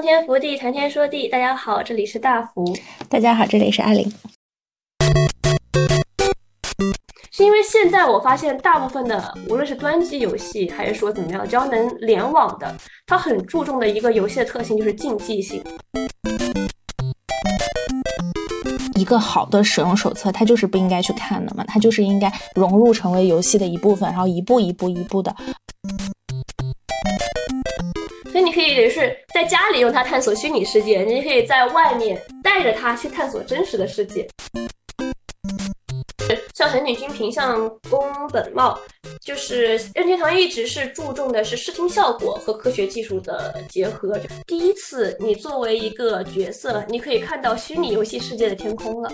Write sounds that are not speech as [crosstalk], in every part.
洞天福地，谈天说地。大家好，这里是大福。大家好，这里是阿玲。是因为现在我发现，大部分的无论是端机游戏，还是说怎么样，只要能联网的，它很注重的一个游戏的特性就是竞技性。一个好的使用手册，它就是不应该去看的嘛，它就是应该融入成为游戏的一部分，然后一步一步一步的。你可以是在家里用它探索虚拟世界，你可以在外面带着它去探索真实的世界。像横女君平像宫本茂，就是任天堂一直是注重的是视听效果和科学技术的结合。第一次，你作为一个角色，你可以看到虚拟游戏世界的天空了。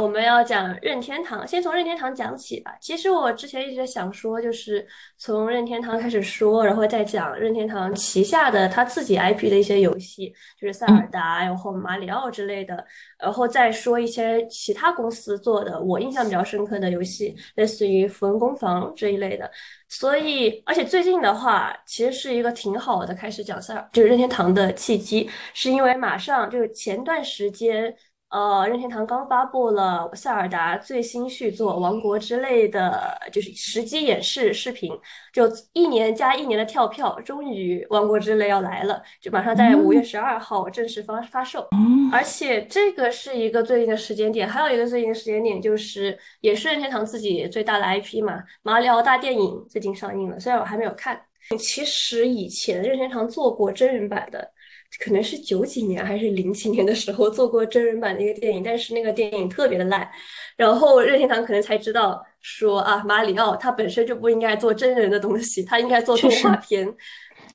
我们要讲任天堂，先从任天堂讲起吧。其实我之前一直想说，就是从任天堂开始说，然后再讲任天堂旗下的他自己 IP 的一些游戏，就是塞尔达，然后马里奥之类的，然后再说一些其他公司做的我印象比较深刻的游戏，类似于《符文工坊》这一类的。所以，而且最近的话，其实是一个挺好的开始讲塞尔，就是任天堂的契机，是因为马上就是前段时间。呃，任天堂刚发布了塞尔达最新续作《王国之泪》的，就是实机演示视频，就一年加一年的跳票，终于《王国之泪》要来了，就马上在五月十二号正式发发售。而且这个是一个最近的时间点，还有一个最近的时间点就是，也是任天堂自己最大的 IP 嘛，《马里奥大电影》最近上映了，虽然我还没有看。其实以前任天堂做过真人版的。可能是九几年还是零几年的时候做过真人版的一个电影，但是那个电影特别的烂，然后任天堂可能才知道说啊，马里奥他本身就不应该做真人的东西，他应该做动画片。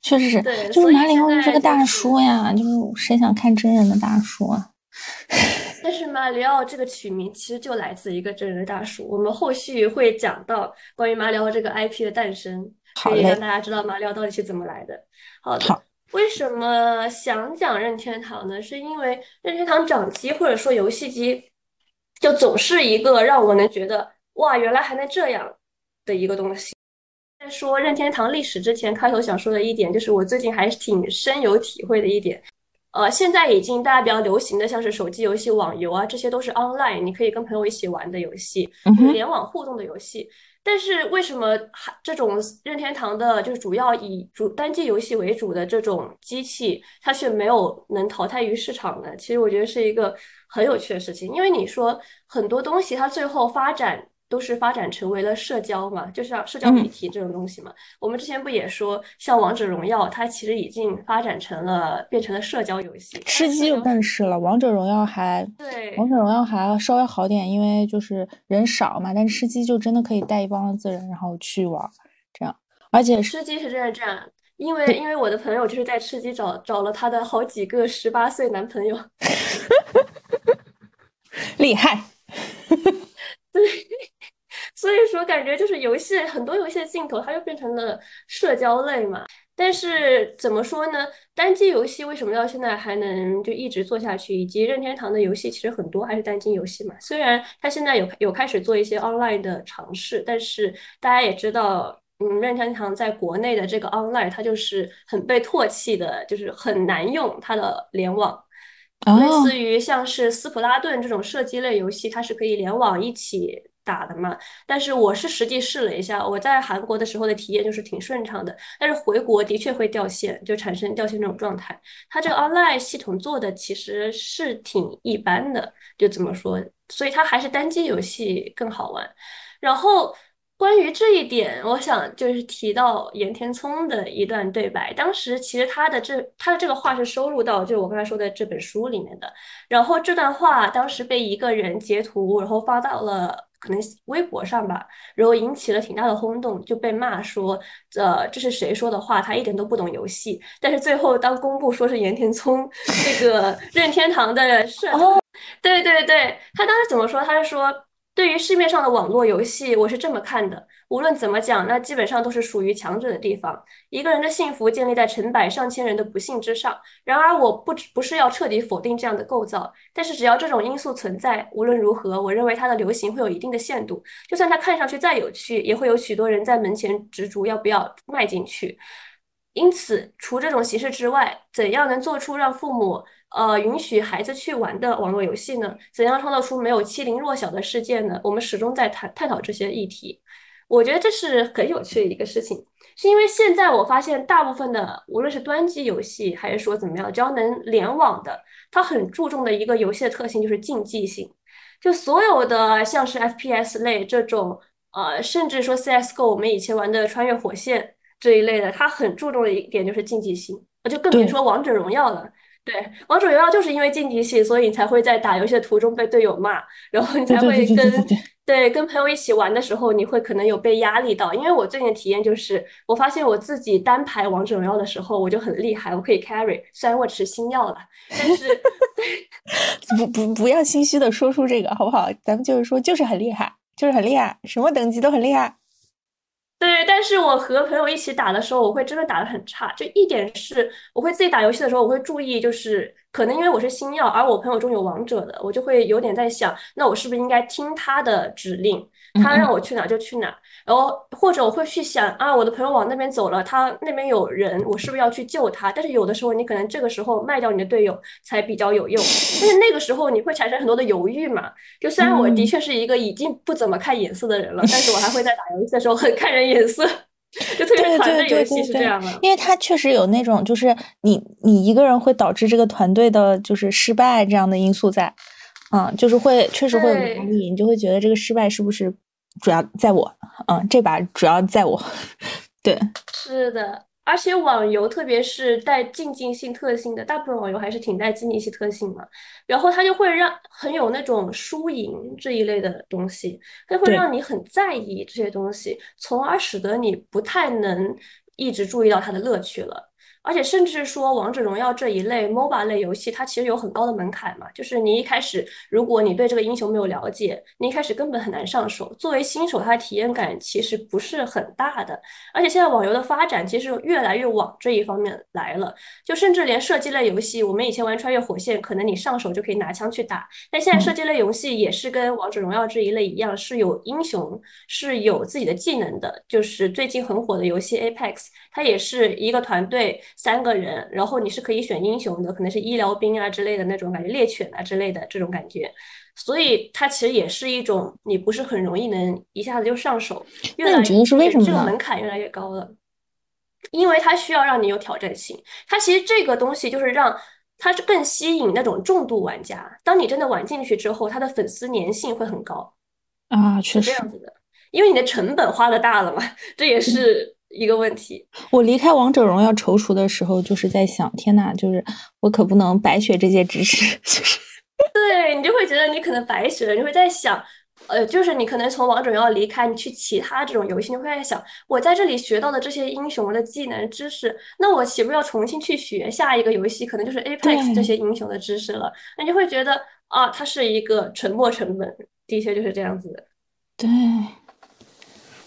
确实是，对，就是马里奥是个大叔呀，就是谁想看真人的大叔啊？[laughs] 但是马里奥这个取名其实就来自一个真人的大叔，我们后续会讲到关于马里奥这个 IP 的诞生，可以让大家知道马里奥到底是怎么来的。好的。为什么想讲任天堂呢？是因为任天堂掌机或者说游戏机，就总是一个让我能觉得哇，原来还能这样的一个东西。在说任天堂历史之前，开头想说的一点，就是我最近还是挺深有体会的一点。呃，现在已经大家比较流行的，像是手机游戏、网游啊，这些都是 online，你可以跟朋友一起玩的游戏，联网互动的游戏。但是为什么还这种任天堂的，就是主要以主单机游戏为主的这种机器，它却没有能淘汰于市场呢？其实我觉得是一个很有趣的事情，因为你说很多东西它最后发展。都是发展成为了社交嘛，就是社交媒体这种东西嘛。我们之前不也说，像王者荣耀，它其实已经发展成了变成了社交游戏。吃鸡就更是了，王者荣耀还对，王者荣耀还稍微好点，因为就是人少嘛。但吃鸡就真的可以带一帮子人，然后去玩，这样。而且吃鸡是真的这样，因为因为我的朋友就是在吃鸡找找了他的好几个十八岁男朋友，[laughs] 厉害。[laughs] 对。所以说，感觉就是游戏很多游戏的镜头，它就变成了社交类嘛。但是怎么说呢？单机游戏为什么到现在还能就一直做下去？以及任天堂的游戏其实很多还是单机游戏嘛。虽然它现在有有开始做一些 online 的尝试，但是大家也知道，嗯，任天堂在国内的这个 online 它就是很被唾弃的，就是很难用它的联网。类似于像是斯普拉顿这种射击类游戏，它是可以联网一起。打的嘛，但是我是实际试了一下，我在韩国的时候的体验就是挺顺畅的，但是回国的确会掉线，就产生掉线这种状态。它这个 online 系统做的其实是挺一般的，就怎么说，所以它还是单机游戏更好玩。然后关于这一点，我想就是提到岩田聪的一段对白，当时其实他的这他的这个话是收录到就我刚才说的这本书里面的，然后这段话当时被一个人截图，然后发到了。可能微博上吧，然后引起了挺大的轰动，就被骂说，呃，这是谁说的话？他一点都不懂游戏。但是最后当公布说是岩田聪这个 [laughs] 任天堂的社，对对对，他当时怎么说？他是说，对于市面上的网络游戏，我是这么看的：无论怎么讲，那基本上都是属于强者的地方。一个人的幸福建立在成百上千人的不幸之上。然而，我不不是要彻底否定这样的构造，但是只要这种因素存在，无论如何，我认为它的流行会有一定的限度。就算它看上去再有趣，也会有许多人在门前执着要不要迈进去。因此，除这种形式之外，怎样能做出让父母呃允许孩子去玩的网络游戏呢？怎样创造出没有欺凌弱小的世界呢？我们始终在探探讨这些议题。我觉得这是很有趣的一个事情，是因为现在我发现大部分的无论是端机游戏还是说怎么样，只要能联网的，它很注重的一个游戏的特性就是竞技性。就所有的像是 FPS 类这种，呃，甚至说 CS:GO，我们以前玩的穿越火线。这一类的，它很注重的一点就是竞技性，就更别说王者荣耀了。对，王者荣耀就是因为竞技性，所以你才会在打游戏的途中被队友骂，然后你才会跟对跟朋友一起玩的时候，你会可能有被压力到。因为我最近的体验就是，我发现我自己单排王者荣耀的时候，我就很厉害，我可以 carry。虽然我吃星耀了，但是 [laughs] 不不不要心虚的说出这个好不好？咱们就是说，就是很厉害，就是很厉害，什么等级都很厉害。对，但是我和朋友一起打的时候，我会真的打得很差。就一点是，我会自己打游戏的时候，我会注意，就是可能因为我是星耀，而我朋友中有王者的，我就会有点在想，那我是不是应该听他的指令？他让我去哪就去哪，然后或者我会去想啊，我的朋友往那边走了，他那边有人，我是不是要去救他？但是有的时候你可能这个时候卖掉你的队友才比较有用，但是那个时候你会产生很多的犹豫嘛。就虽然我的确是一个已经不怎么看眼色的人了，但是我还会在打游戏的时候很看人眼色，就特别团队游戏是这样的。因为他确实有那种就是你你一个人会导致这个团队的就是失败这样的因素在，嗯，就是会确实会有压力，你就会觉得这个失败是不是？主要在我，嗯，这把主要在我，[laughs] 对，是的，而且网游特别是带竞技性特性的，大部分网游还是挺带竞技性特性嘛，然后它就会让很有那种输赢这一类的东西，它会让你很在意这些东西，从而使得你不太能一直注意到它的乐趣了。而且甚至说，王者荣耀这一类 MOBA 类游戏，它其实有很高的门槛嘛。就是你一开始，如果你对这个英雄没有了解，你一开始根本很难上手。作为新手，它的体验感其实不是很大的。而且现在网游的发展，其实越来越往这一方面来了。就甚至连射击类游戏，我们以前玩穿越火线，可能你上手就可以拿枪去打。但现在射击类游戏也是跟王者荣耀这一类一样，是有英雄，是有自己的技能的。就是最近很火的游戏 Apex，它也是一个团队。三个人，然后你是可以选英雄的，可能是医疗兵啊之类的那种感觉，猎犬啊之类的这种感觉，所以它其实也是一种你不是很容易能一下子就上手。那你觉得是为什么？这个门槛越来越高了，因为它需要让你有挑战性。它其实这个东西就是让它是更吸引那种重度玩家。当你真的玩进去之后，它的粉丝粘性会很高啊，确实这样子的，因为你的成本花的大了嘛，这也是。一个问题，我离开王者荣耀踌躇的时候，就是在想，天呐，就是我可不能白学这些知识，[laughs] 就是，对你就会觉得你可能白学了，你会在想，呃，就是你可能从王者荣耀离开，你去其他这种游戏，你会在想，我在这里学到的这些英雄的技能知识，那我岂不要重新去学下一个游戏，可能就是 Apex 这些英雄的知识了？那你就会觉得啊，它是一个沉没成本，的确就是这样子的，对。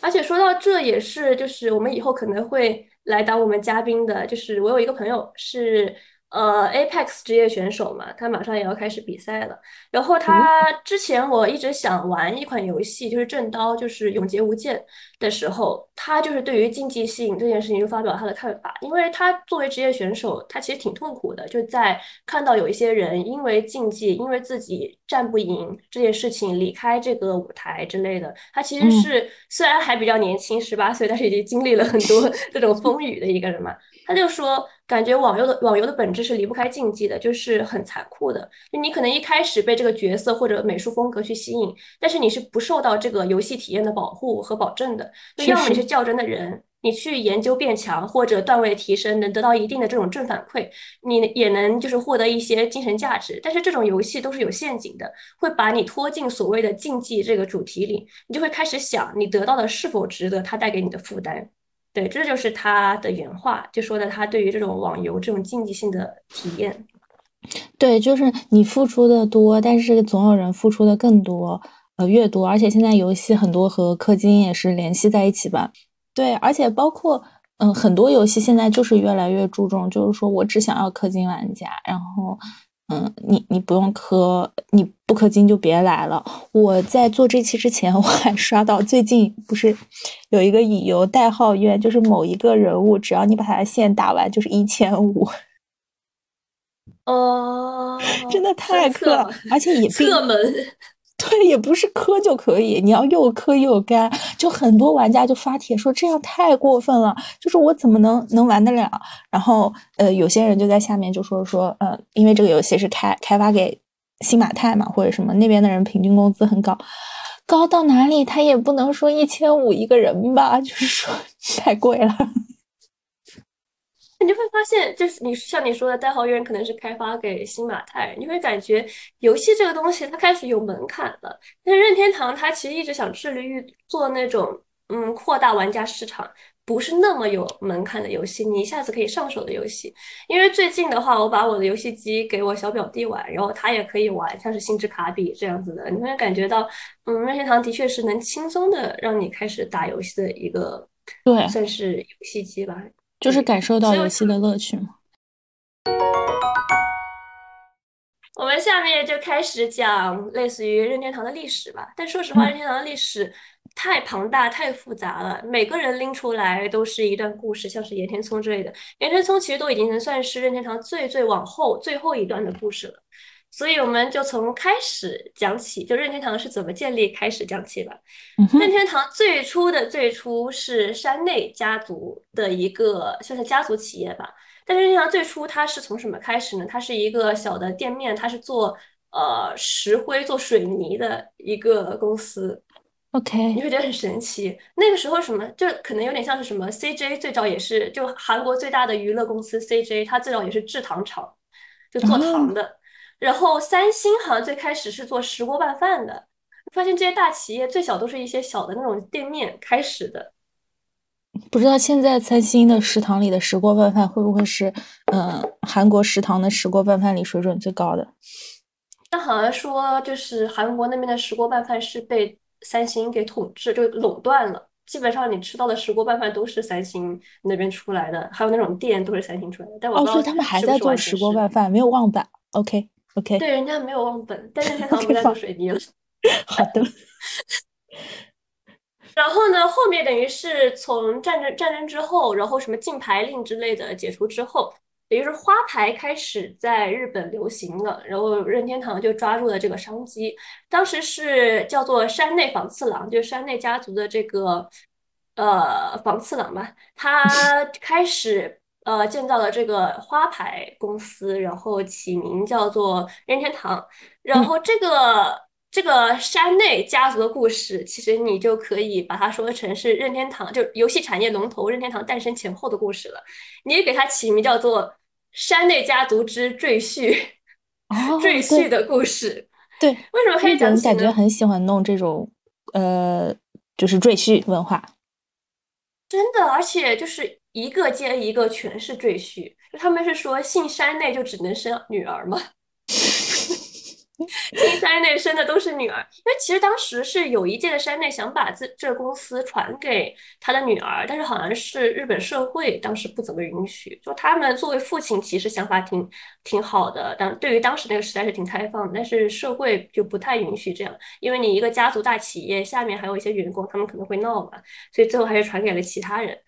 而且说到这也是，就是我们以后可能会来当我们嘉宾的，就是我有一个朋友是。呃，Apex 职业选手嘛，他马上也要开始比赛了。然后他之前我一直想玩一款游戏，就是正刀，就是永劫无间的时候，他就是对于竞技性这件事情就发表他的看法。因为他作为职业选手，他其实挺痛苦的，就在看到有一些人因为竞技，因为自己战不赢这件事情离开这个舞台之类的。他其实是虽然还比较年轻，十八岁，但是已经经历了很多 [laughs] 这种风雨的一个人嘛。他就说。感觉网游的网游的本质是离不开竞技的，就是很残酷的。就你可能一开始被这个角色或者美术风格去吸引，但是你是不受到这个游戏体验的保护和保证的。就要么你是较真的人，你去研究变强或者段位提升，能得到一定的这种正反馈，你也能就是获得一些精神价值。但是这种游戏都是有陷阱的，会把你拖进所谓的竞技这个主题里，你就会开始想你得到的是否值得它带给你的负担。对，这就是他的原话，就说的他对于这种网游这种竞技性的体验。对，就是你付出的多，但是总有人付出的更多。呃越多，而且现在游戏很多和氪金也是联系在一起吧。对，而且包括嗯很多游戏现在就是越来越注重，就是说我只想要氪金玩家，然后。嗯，你你不用氪，你不氪金就别来了。我在做这期之前，我还刷到最近不是有一个乙游代号院，就是某一个人物，只要你把他的线打完，就是一千五。哦，真的太氪，而且也侧门。对，也不是磕就可以，你要又磕又干，就很多玩家就发帖说这样太过分了，就是我怎么能能玩得了？然后呃，有些人就在下面就说说，呃，因为这个游戏是开开发给新马泰嘛，或者什么那边的人平均工资很高，高到哪里他也不能说一千五一个人吧，就是说 [laughs] 太贵了。你就会发现，就是你像你说的，代号院可能是开发给新马泰，你会感觉游戏这个东西它开始有门槛了。但是任天堂它其实一直想致力于做那种嗯扩大玩家市场，不是那么有门槛的游戏，你一下子可以上手的游戏。因为最近的话，我把我的游戏机给我小表弟玩，然后他也可以玩，像是星之卡比这样子的，你会感觉到嗯任天堂的确是能轻松的让你开始打游戏的一个对算是游戏机吧。就是感受到游戏的乐趣嘛。我们下面就开始讲类似于任天堂的历史吧。但说实话，任天堂的历史太庞大、太复杂了，每个人拎出来都是一段故事，像是岩田聪之类的。岩田聪其实都已经能算是任天堂最最往后最后一段的故事了。所以我们就从开始讲起，就任天堂是怎么建立开始讲起吧。任天堂最初的最初是山内家族的一个算是家族企业吧。但是任天堂最初它是从什么开始呢？它是一个小的店面，它是做呃石灰、做水泥的一个公司。OK，你会觉得很神奇。那个时候什么就可能有点像是什么 CJ 最早也是就韩国最大的娱乐公司 CJ，它最早也是制糖厂，就做糖的。然后三星好像最开始是做石锅拌饭的，发现这些大企业最小都是一些小的那种店面开始的。不知道现在三星的食堂里的石锅拌饭会不会是，嗯，韩国食堂的石锅拌饭里水准最高的？那好像说就是韩国那边的石锅拌饭是被三星给统治，就垄断了。基本上你吃到的石锅拌饭都是三星那边出来的，还有那种店都是三星出来的。但我哦，所以他们还在做石锅拌饭，没有忘本。OK。OK，对，人家没有忘本，但是天堂不再做水泥了。[laughs] 好的。然后呢，后面等于是从战争战争之后，然后什么禁牌令之类的解除之后，也就是花牌开始在日本流行了，然后任天堂就抓住了这个商机。当时是叫做山内房次郎，就是山内家族的这个呃房次郎吧，他 [laughs] 开始。呃，建造了这个花牌公司，然后起名叫做任天堂。然后这个这个山内家族的故事，其实你就可以把它说成是任天堂，就游戏产业龙头任天堂诞生前后的故事了。你也给它起名叫做山内家族之赘婿，[laughs] 赘婿的故事。对，为什么可以讲？感觉很喜欢弄这种呃，就是赘婿文化。真的，而且就是。一个接一个全是赘婿，就他们是说姓山内就只能生女儿吗？[laughs] 姓山内生的都是女儿，因为其实当时是有一届的山内想把这这公司传给他的女儿，但是好像是日本社会当时不怎么允许。就他们作为父亲，其实想法挺挺好的，但对于当时那个时代是挺开放的，但是社会就不太允许这样，因为你一个家族大企业下面还有一些员工，他们可能会闹嘛，所以最后还是传给了其他人。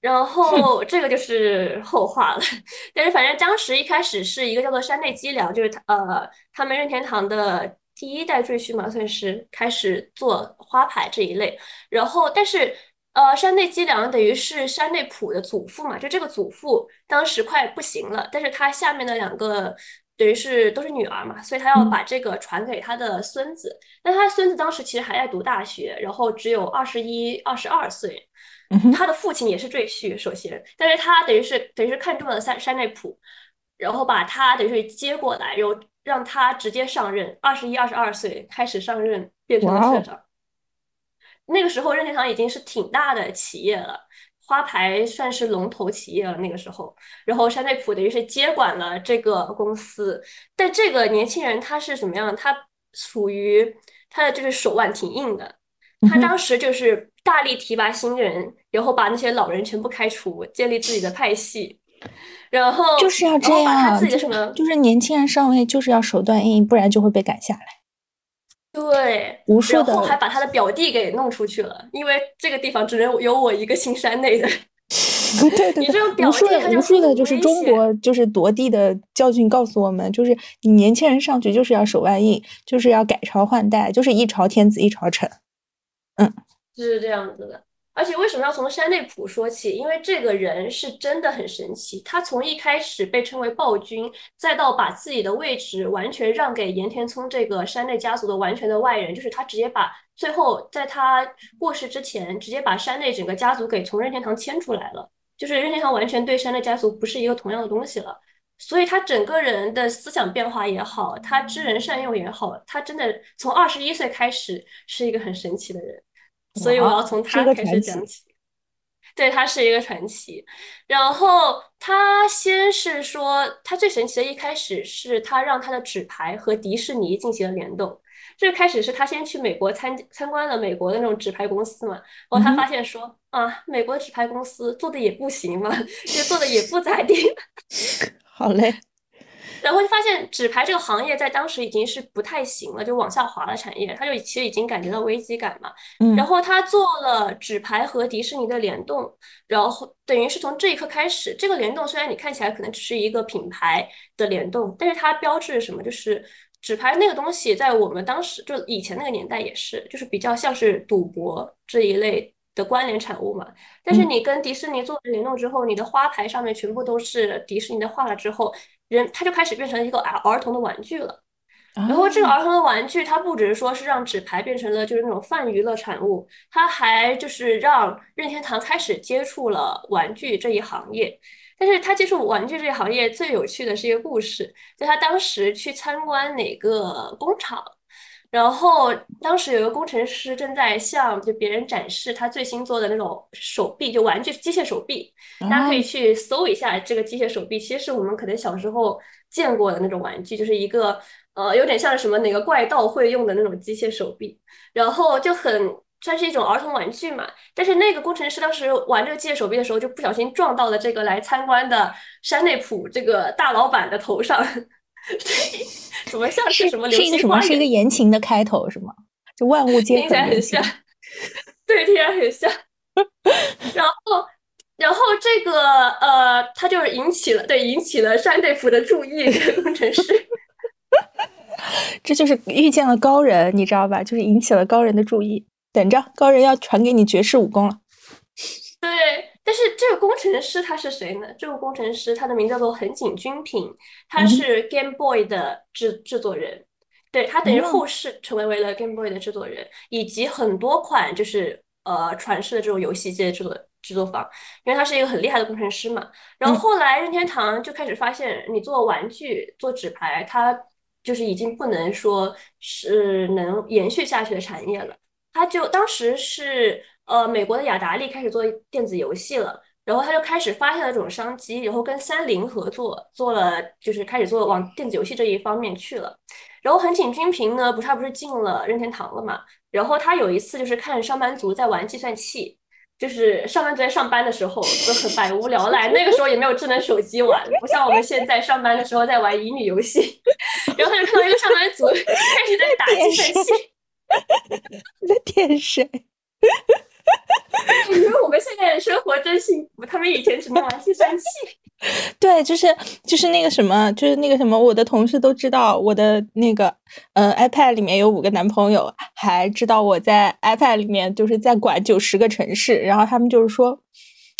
然后这个就是后话了，[laughs] 但是反正当时一开始是一个叫做山内基良，就是他呃他们任天堂的第一代赘婿嘛，算是开始做花牌这一类。然后但是呃山内基良等于是山内溥的祖父嘛，就这个祖父当时快不行了，但是他下面的两个等于是都是女儿嘛，所以他要把这个传给他的孙子。但他孙子当时其实还在读大学，然后只有二十一、二十二岁。他的父亲也是赘婿，首先，但是他等于是等于是看中了山山内溥，然后把他等于是接过来，然后让他直接上任，二十一、二十二岁开始上任，变成了社长。那个时候任天堂已经是挺大的企业了，花牌算是龙头企业了。那个时候，然后山内溥等于是接管了这个公司，但这个年轻人他是什么样？他属于他的就是手腕挺硬的。他当时就是大力提拔新人，然后把那些老人全部开除，建立自己的派系。然后就是要这样，就是年轻人上位就是要手段硬，不然就会被赶下来。对，无数的，然后还把他的表弟给弄出去了，因为这个地方只能有我一个新山内的。[laughs] 对对，你这种表弟，无数的，就是中国就是夺地的教训告诉我们，就是你年轻人上去就是要手腕硬，就是要改朝换代，就是一朝天子一朝臣。嗯，就是这样子的。而且为什么要从山内溥说起？因为这个人是真的很神奇。他从一开始被称为暴君，再到把自己的位置完全让给岩田聪这个山内家族的完全的外人，就是他直接把最后在他过世之前，直接把山内整个家族给从任天堂迁出来了。就是任天堂完全对山内家族不是一个同样的东西了。所以他整个人的思想变化也好，他知人善用也好，他真的从二十一岁开始是一个很神奇的人。所以我要从他开始讲起，对他是一个传奇。然后他先是说，他最神奇的一开始是他让他的纸牌和迪士尼进行了联动。最开始是他先去美国参参观了美国的那种纸牌公司嘛，然后他发现说啊，美国的纸牌公司做的也不行嘛，[laughs] 就做的也不咋地。[laughs] 好嘞。然后就发现纸牌这个行业在当时已经是不太行了，就往下滑的产业，他就其实已经感觉到危机感嘛。嗯。然后他做了纸牌和迪士尼的联动，然后等于是从这一刻开始，这个联动虽然你看起来可能只是一个品牌的联动，但是它标志什么？就是纸牌那个东西在我们当时就以前那个年代也是，就是比较像是赌博这一类的关联产物嘛。但是你跟迪士尼做了联动之后，你的花牌上面全部都是迪士尼的画了之后。人他就开始变成一个儿儿童的玩具了，然后这个儿童的玩具，它不只是说是让纸牌变成了就是那种泛娱乐产物，它还就是让任天堂开始接触了玩具这一行业。但是他接触玩具这一行业最有趣的是一个故事，就他当时去参观哪个工厂。然后当时有一个工程师正在向就别人展示他最新做的那种手臂，就玩具机械手臂。大家可以去搜一下这个机械手臂，其实是我们可能小时候见过的那种玩具，就是一个呃有点像什么哪个怪盗会用的那种机械手臂，然后就很算是一种儿童玩具嘛。但是那个工程师当时玩这个机械手臂的时候，就不小心撞到了这个来参观的山内普这个大老板的头上。对，[laughs] 怎么像是什么？是一个什么？是一个言情的开头是吗？就万物皆听起来很像，对，听起来很像。然后，然后这个呃，他就是引起了对引起了山内府的注意，这个工程师。[laughs] 这就是遇见了高人，你知道吧？就是引起了高人的注意。等着，高人要传给你绝世武功了。[laughs] 对。但是这个工程师他是谁呢？这个工程师他的名字叫做横井军平，他是 Game Boy 的制制作人，对他等于后世成为为了 Game Boy 的制作人，以及很多款就是呃传世的这种游戏界的制作制作方，因为他是一个很厉害的工程师嘛。然后后来任天堂就开始发现，你做玩具做纸牌，它就是已经不能说是能延续下去的产业了。他就当时是。呃，美国的雅达利开始做电子游戏了，然后他就开始发现了这种商机，然后跟三菱合作，做了就是开始做往电子游戏这一方面去了。然后横井军平呢，不他不是进了任天堂了嘛？然后他有一次就是看上班族在玩计算器，就是上班族在上班的时候都很百无聊赖，那个时候也没有智能手机玩，不像我们现在上班的时候在玩乙女游戏。然后他就看到一个上班族 [laughs] 开始在打计算器，[laughs] 在点谁？[laughs] 因为我们现在的生活真幸福，他们以前只能玩计算器。[laughs] 对，就是就是那个什么，就是那个什么，我的同事都知道我的那个呃 iPad 里面有五个男朋友，还知道我在 iPad 里面就是在管九十个城市，然后他们就是说，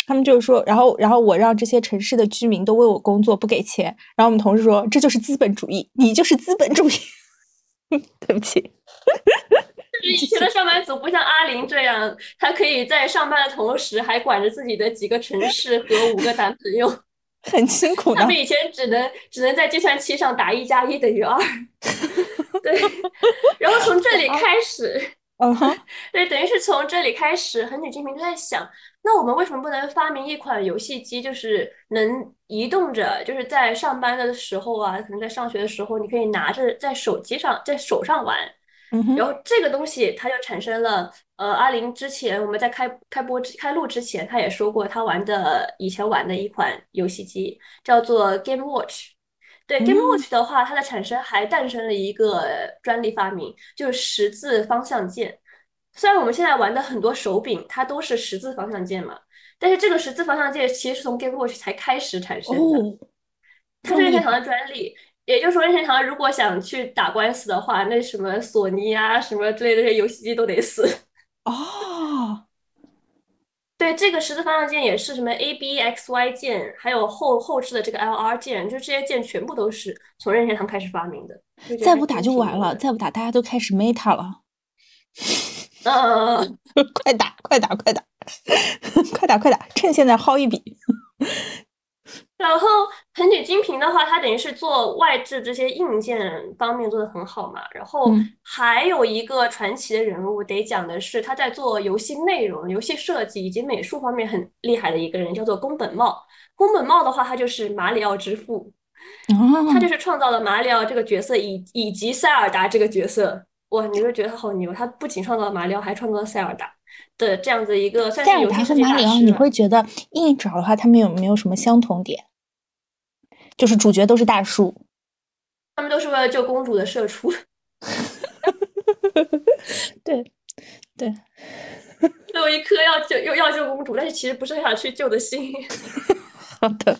他们就是说，然后然后我让这些城市的居民都为我工作，不给钱，然后我们同事说这就是资本主义，你就是资本主义。[laughs] 对不起。以前的上班族不像阿玲这样，她可以在上班的同时还管着自己的几个城市和五个男朋友，[laughs] 很辛苦。他们以前只能只能在计算器上打一加一等于二，[laughs] 对。然后从这里开始，嗯哼，[laughs] 对，等于是从这里开始，横井军平就在想，那我们为什么不能发明一款游戏机，就是能移动着，就是在上班的时候啊，可能在上学的时候，你可以拿着在手机上，在手上玩。然后这个东西它就产生了，呃，阿林之前我们在开开播开录之前，他也说过他玩的以前玩的一款游戏机叫做 Game Watch。对 Game Watch 的话，它的产生还诞生了一个专利发明，就是十字方向键。虽然我们现在玩的很多手柄它都是十字方向键嘛，但是这个十字方向键其实是从 Game Watch 才开始产生的，它是任天堂的专利。也就是说，任天堂如果想去打官司的话，那什么索尼啊、什么之类的这些游戏机都得死。[laughs] 哦，对，这个十字方向键也是什么 A B X Y 键，还有后后置的这个 L R 键，就这些键全部都是从任天堂开始发明的。再不打就完了，再不打大家都开始 Meta 了。嗯，[laughs] 快打，快打，快打，[laughs] 快打，快打，趁现在薅一笔。然后藤井金平的话，他等于是做外置这些硬件方面做的很好嘛。然后还有一个传奇的人物，得讲的是他在做游戏内容、游戏设计以及美术方面很厉害的一个人，叫做宫本茂。宫本茂的话，他就是马里奥之父，他就是创造了马里奥这个角色以以及塞尔达这个角色。哇，你会觉得他好牛！他不仅创造了马里奥，还创造了塞尔达的这样子一个算是游戏设计大师。你会觉得硬找的话，他们有没有什么相同点？就是主角都是大树，他们都是为了救公主的社畜。[laughs] 对，对，[laughs] 都有一颗要救又要救公主，但是其实不是很想去救的心。[laughs] 好的。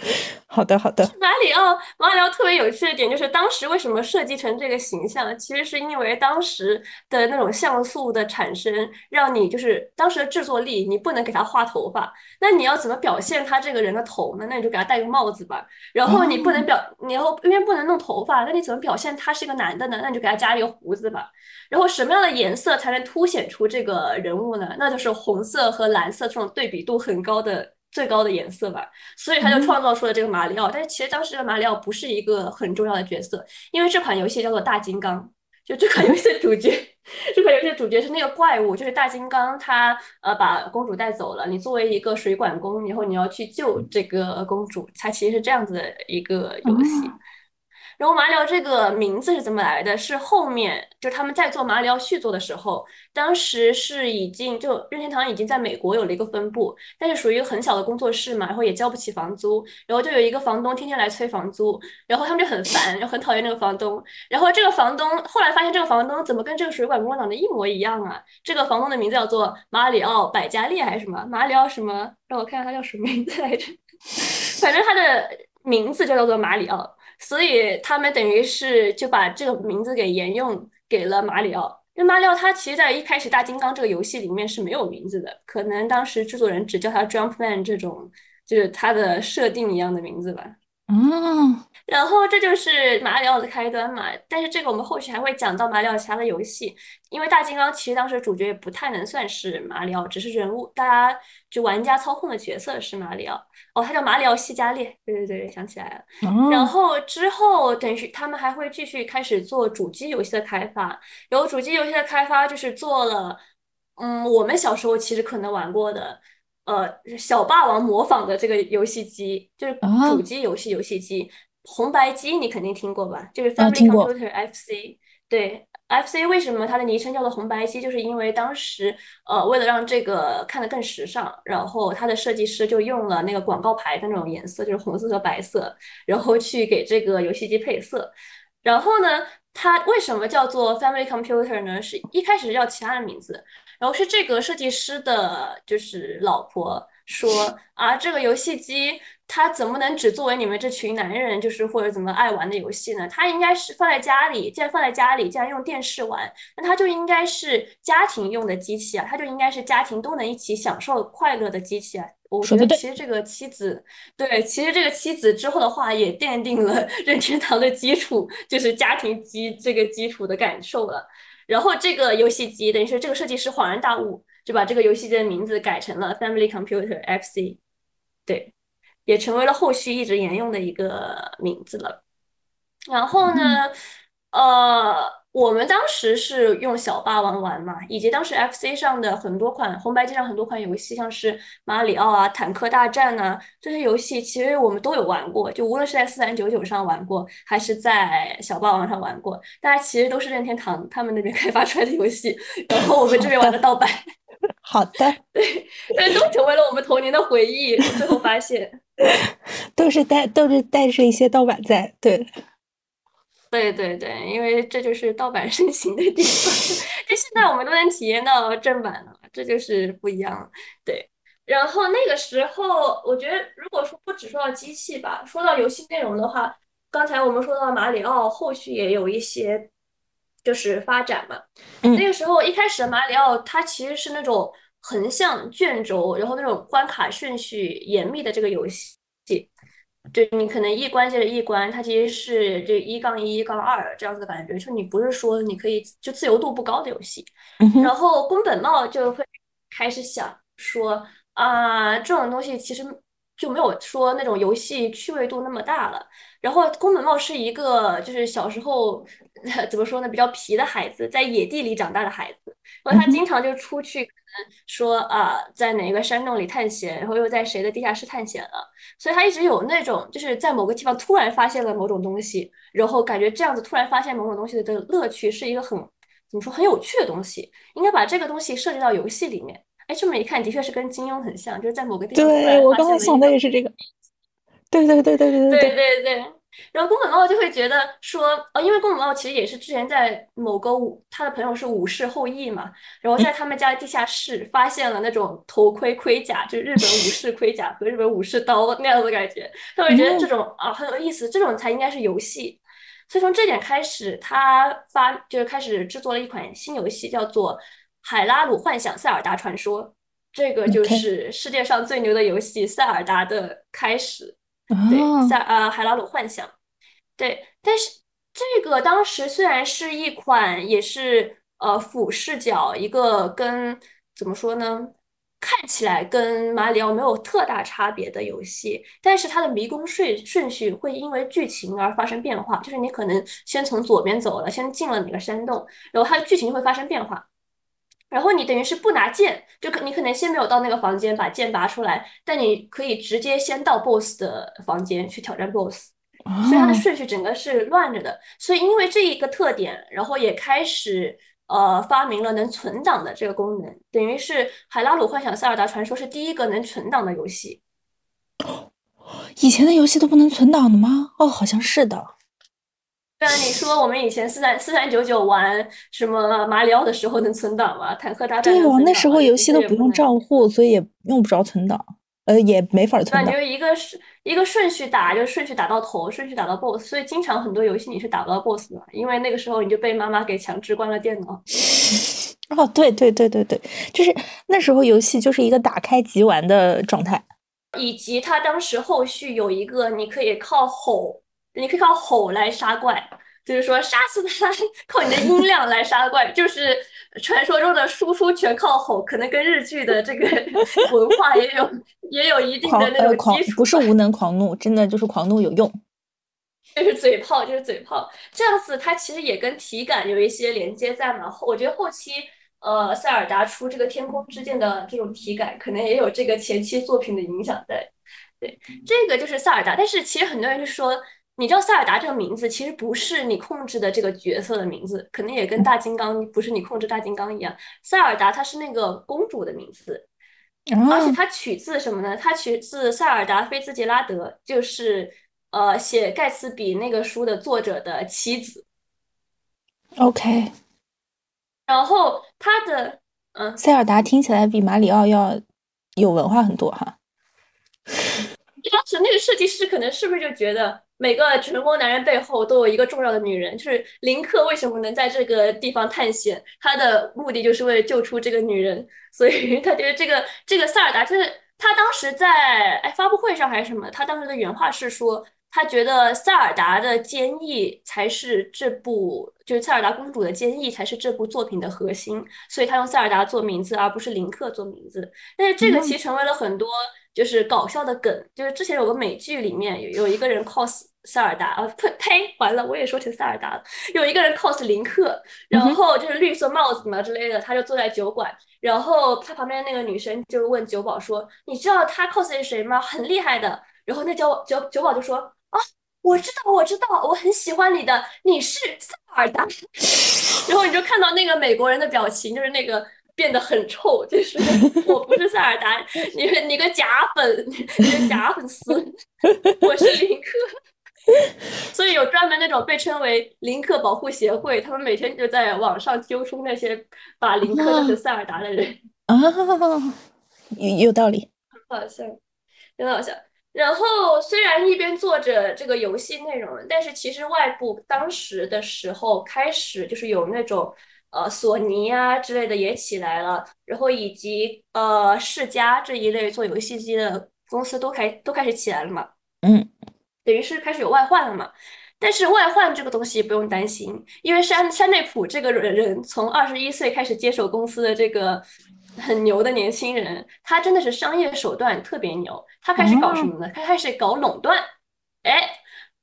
[laughs] 好的，好的。马里奥，马里奥特别有趣的点就是，当时为什么设计成这个形象，其实是因为当时的那种像素的产生，让你就是当时的制作力，你不能给他画头发，那你要怎么表现他这个人的头呢？那你就给他戴个帽子吧。然后你不能表，你后因为不能弄头发，那你怎么表现他是一个男的呢？那你就给他加一个胡子吧。然后什么样的颜色才能凸显出这个人物呢？那就是红色和蓝色这种对比度很高的。最高的颜色吧，所以他就创造出了这个马里奥。但是其实当时这个马里奥不是一个很重要的角色，因为这款游戏叫做大金刚，就这款游戏的主角，这款游戏的主角是那个怪物，就是大金刚，他呃把公主带走了。你作为一个水管工，然后你要去救这个公主，它其实是这样子的一个游戏。然后马里奥这个名字是怎么来的？是后面就他们在做马里奥续作的时候，当时是已经就任天堂已经在美国有了一个分部，但是属于很小的工作室嘛，然后也交不起房租，然后就有一个房东天天来催房租，然后他们就很烦，就很讨厌那个房东。然后这个房东后来发现这个房东怎么跟这个水管工长得一模一样啊？这个房东的名字叫做马里奥百家利还是什么？马里奥什么？让我看看他叫什么名字来着？[laughs] 反正他的名字就叫做马里奥。所以他们等于是就把这个名字给沿用给了马里奥，因为马里奥他其实在一开始大金刚这个游戏里面是没有名字的，可能当时制作人只叫他 Jumpman 这种就是他的设定一样的名字吧。嗯。然后这就是马里奥的开端嘛，但是这个我们后续还会讲到马里奥其他的游戏，因为大金刚其实当时主角也不太能算是马里奥，只是人物，大家就玩家操控的角色是马里奥。哦，他叫马里奥西加列，对对对，想起来了。然后之后等于他们还会继续开始做主机游戏的开发，然后主机游戏的开发就是做了，嗯，我们小时候其实可能玩过的，呃，小霸王模仿的这个游戏机，就是主机游戏游戏机。红白机你肯定听过吧？就是 Family Computer FC。对，FC 为什么它的昵称叫做红白机？就是因为当时呃，为了让这个看得更时尚，然后它的设计师就用了那个广告牌的那种颜色，就是红色和白色，然后去给这个游戏机配色。然后呢，它为什么叫做 Family Computer 呢？是一开始叫其他的名字，然后是这个设计师的就是老婆说啊，这个游戏机。它怎么能只作为你们这群男人就是或者怎么爱玩的游戏呢？它应该是放在家里，既然放在家里，既然用电视玩，那它就应该是家庭用的机器啊，它就应该是家庭都能一起享受快乐的机器啊。我觉得其实这个妻子，对，其实这个妻子之后的话也奠定了 [laughs] 任天堂的基础，就是家庭机这个基础的感受了。然后这个游戏机等于是这个设计师恍然大悟，就把这个游戏机的名字改成了 Family Computer FC，对。也成为了后续一直沿用的一个名字了。然后呢，呃，我们当时是用小霸王玩嘛，以及当时 FC 上的很多款红白机上很多款游戏，像是马里奥啊、坦克大战呐这些游戏，其实我们都有玩过。就无论是在四三九九上玩过，还是在小霸王上玩过，大家其实都是任天堂他们那边开发出来的游戏，然后我们这边玩的盗版。[laughs] 好的，对，但都成为了我们童年的回忆。最后发现，都是带都是带着一些盗版在，对。[laughs] 对对对，因为这就是盗版盛行的地方。就现在我们都能体验到正版了，这就是不一样。对，然后那个时候，我觉得如果说不只说到机器吧，说到游戏内容的话，刚才我们说到马里奥，后续也有一些就是发展嘛。那个时候一开始的马里奥，它其实是那种横向卷轴，然后那种关卡顺序严密的这个游戏。就你可能一关接着一关，它其实是这一杠一杠二这样子的感觉，就你不是说你可以就自由度不高的游戏。然后宫本茂就会开始想说啊，这种东西其实就没有说那种游戏趣味度那么大了。然后宫本茂是一个就是小时候 [laughs] 怎么说呢，比较皮的孩子，在野地里长大的孩子，然后他经常就出去。可能说啊，在哪个山洞里探险，然后又在谁的地下室探险了，所以他一直有那种就是在某个地方突然发现了某种东西，然后感觉这样子突然发现某种东西的乐趣是一个很怎么说很有趣的东西，应该把这个东西设置到游戏里面。哎，这么一看，的确是跟金庸很像，就是在某个地方突然发现我刚才想的也是这个。对对对对对对对对对。然后宫本茂就会觉得说，呃，因为宫本茂其实也是之前在某个武，他的朋友是武士后裔嘛，然后在他们家地下室发现了那种头盔盔甲，就是日本武士 [laughs] 盔甲和日本武士刀那样的感觉，他会觉得这种啊很有意思，这种才应该是游戏。所以从这点开始，他发就是开始制作了一款新游戏，叫做《海拉鲁幻想塞尔达传说》，这个就是世界上最牛的游戏塞尔达的开始。对，在呃海拉鲁幻想，对，但是这个当时虽然是一款也是呃俯视角，一个跟怎么说呢，看起来跟马里奥没有特大差别的游戏，但是它的迷宫顺顺序会因为剧情而发生变化，就是你可能先从左边走了，先进了哪个山洞，然后它的剧情会发生变化。然后你等于是不拿剑，就可你可能先没有到那个房间把剑拔出来，但你可以直接先到 BOSS 的房间去挑战 BOSS，所以它的顺序整个是乱着的。所以因为这一个特点，然后也开始呃发明了能存档的这个功能，等于是《海拉鲁幻想塞尔达传说》是第一个能存档的游戏。以前的游戏都不能存档的吗？哦，好像是的。对啊，你说我们以前四三四三九九玩什么马里奥的时候能存档吗？坦克大战对啊，那时候游戏都不用账户，所以也用不着存档，呃，也没法存档。就一个是一个顺序打，就顺序打到头，顺序打到 BOSS，所以经常很多游戏你是打不到 BOSS 的，因为那个时候你就被妈妈给强制关了电脑。哦，对对对对对，就是那时候游戏就是一个打开即玩的状态，以及它当时后续有一个你可以靠吼。你可以靠吼来杀怪，就是说杀死他，[laughs] 靠你的音量来杀怪，就是传说中的输出全靠吼，可能跟日剧的这个 [laughs] 文化也有也有一定的那种基础。不是无能狂怒，真的就是狂怒有用。[laughs] 就是嘴炮，就是嘴炮，这样子它其实也跟体感有一些连接在嘛。我觉得后期呃塞尔达出这个天空之剑的这种体感，可能也有这个前期作品的影响在。对，这个就是塞尔达，但是其实很多人就说。你知道塞尔达这个名字其实不是你控制的这个角色的名字，可能也跟大金刚不是你控制大金刚一样。塞尔达它是那个公主的名字，而且它取自什么呢？它取自塞尔达菲兹杰拉德，就是呃写盖茨比那个书的作者的妻子。OK，然后他的嗯，塞尔达听起来比马里奥要有文化很多哈。当时那个设计师可能是不是就觉得？每个成功男人背后都有一个重要的女人，就是林克为什么能在这个地方探险？他的目的就是为了救出这个女人，所以他觉得这个这个塞尔达就是他当时在哎发布会上还是什么，他当时的原话是说，他觉得塞尔达的坚毅才是这部，就是塞尔达公主的坚毅才是这部作品的核心，所以他用塞尔达做名字，而不是林克做名字。但是这个其实成为了很多就是搞笑的梗，就是之前有个美剧里面有有一个人 cos 塞尔达，啊呸呸，完了我也说成塞尔达了，有一个人 cos 林克，然后就是绿色帽子嘛之类的，他就坐在酒馆，然后他旁边那个女生就问酒保说：“你知道他 cos 是谁吗？很厉害的。”然后那酒酒酒保就说。啊，我知道，我知道，我很喜欢你的，你是塞尔达。[laughs] 然后你就看到那个美国人的表情，就是那个变得很臭，就是 [laughs] 我不是塞尔达，你你个假粉，你个假粉丝，我是林克。[laughs] 所以有专门那种被称为林克保护协会，他们每天就在网上揪出那些把林克当成塞尔达的人。啊，[laughs] 有有道理，很好笑，很好笑。然后虽然一边做着这个游戏内容，但是其实外部当时的时候开始就是有那种呃索尼啊之类的也起来了，然后以及呃世嘉这一类做游戏机的公司都开都开始起来了嘛，嗯，等于是开始有外患了嘛。但是外患这个东西不用担心，因为山山内普这个人从二十一岁开始接手公司的这个。很牛的年轻人，他真的是商业手段特别牛。他开始搞什么呢？他开始搞垄断。哎，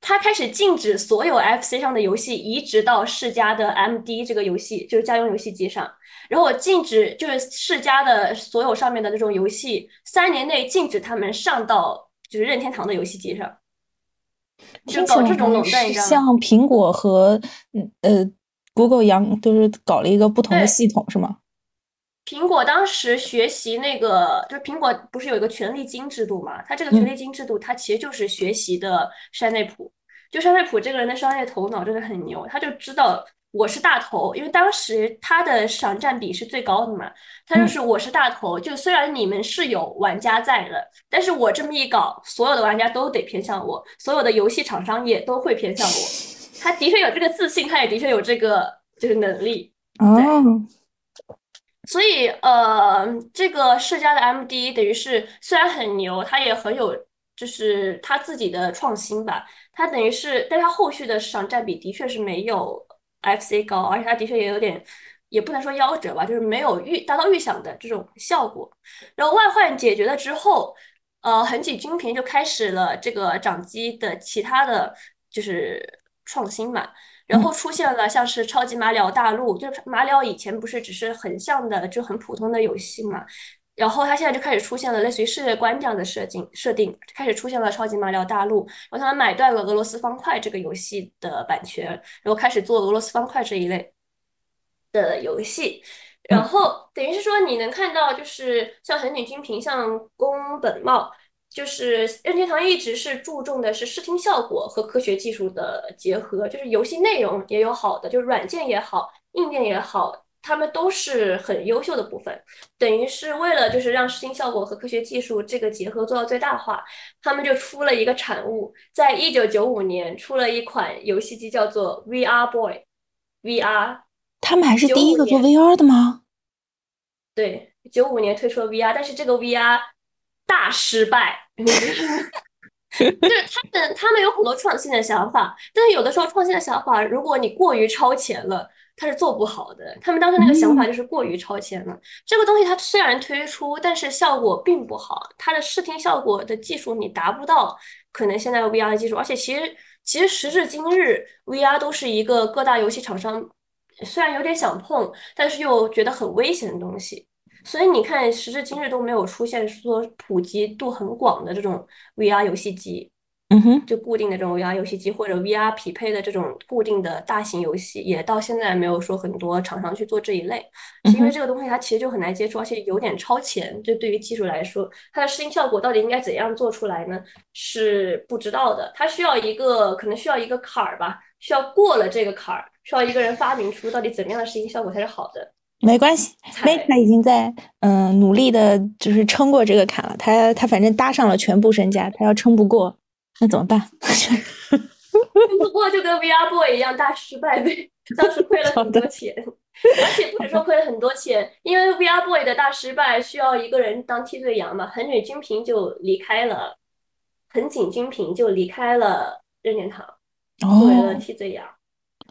他开始禁止所有 FC 上的游戏移植到世嘉的 MD 这个游戏，就是家用游戏机上。然后禁止就是世嘉的所有上面的那种游戏，三年内禁止他们上到就是任天堂的游戏机上。就搞这种垄断，像苹果和嗯呃 Google 一样，都是搞了一个不同的系统，是吗？苹果当时学习那个，就是苹果不是有一个权利金制度嘛？它这个权利金制度，它其实就是学习的山内普。就山内普这个人的商业头脑真的很牛，他就知道我是大头，因为当时他的市场占比是最高的嘛。他就是我是大头，就虽然你们是有玩家在的，但是我这么一搞，所有的玩家都得偏向我，所有的游戏厂商也都会偏向我。他的确有这个自信，他也的确有这个就是能力。哦。所以，呃，这个世嘉的 MD 等于是虽然很牛，他也很有，就是他自己的创新吧。它等于是，但它后续的市场占比的确是没有 FC 高，而且它的确也有点，也不能说夭折吧，就是没有预达到预想的这种效果。然后外患解决了之后，呃，横井军平就开始了这个掌机的其他的就是创新嘛。然后出现了像是超级马里奥大陆，就是马里奥以前不是只是横向的就很普通的游戏嘛，然后它现在就开始出现了类似于世界观这样的设定设定，开始出现了超级马里奥大陆，然后他们买断了俄罗斯方块这个游戏的版权，然后开始做俄罗斯方块这一类的游戏，然后等于是说你能看到就是像横井军平、像宫本茂。就是任天堂一直是注重的是视听效果和科学技术的结合，就是游戏内容也有好的，就是软件也好，硬件也好，他们都是很优秀的部分。等于是为了就是让视听效果和科学技术这个结合做到最大化，他们就出了一个产物，在一九九五年出了一款游戏机，叫做 VR Boy，VR。他们还是第一个做 VR 的吗？对，九五年推出了 VR，但是这个 VR。大失败，[laughs] [laughs] 就是他们，他们有很多创新的想法，但是有的时候创新的想法，如果你过于超前了，它是做不好的。他们当时那个想法就是过于超前了。这个东西它虽然推出，但是效果并不好，它的视听效果的技术你达不到，可能现在 VR 的技术，而且其实其实时至今日，VR 都是一个各大游戏厂商虽然有点想碰，但是又觉得很危险的东西。所以你看，时至今日都没有出现说普及度很广的这种 VR 游戏机，嗯哼，就固定的这种 VR 游戏机或者 VR 匹配的这种固定的大型游戏，也到现在没有说很多厂商去做这一类，是因为这个东西它其实就很难接触，而且有点超前。就对于技术来说，它的视听效果到底应该怎样做出来呢？是不知道的。它需要一个可能需要一个坎儿吧，需要过了这个坎儿，需要一个人发明出到底怎么样的视听效果才是好的。没关系，Meta 已经在嗯努力的，就是撑过这个坎了。他他反正搭上了全部身家，他要撑不过，那怎么办？[laughs] 撑不过就跟 VR Boy 一样大失败呗，当时亏了很多钱，而且不止说亏了很多钱，因为 VR Boy 的大失败需要一个人当替罪羊嘛，横女军平就离开了。藤井君平就离开了任天堂，作为了 TZR。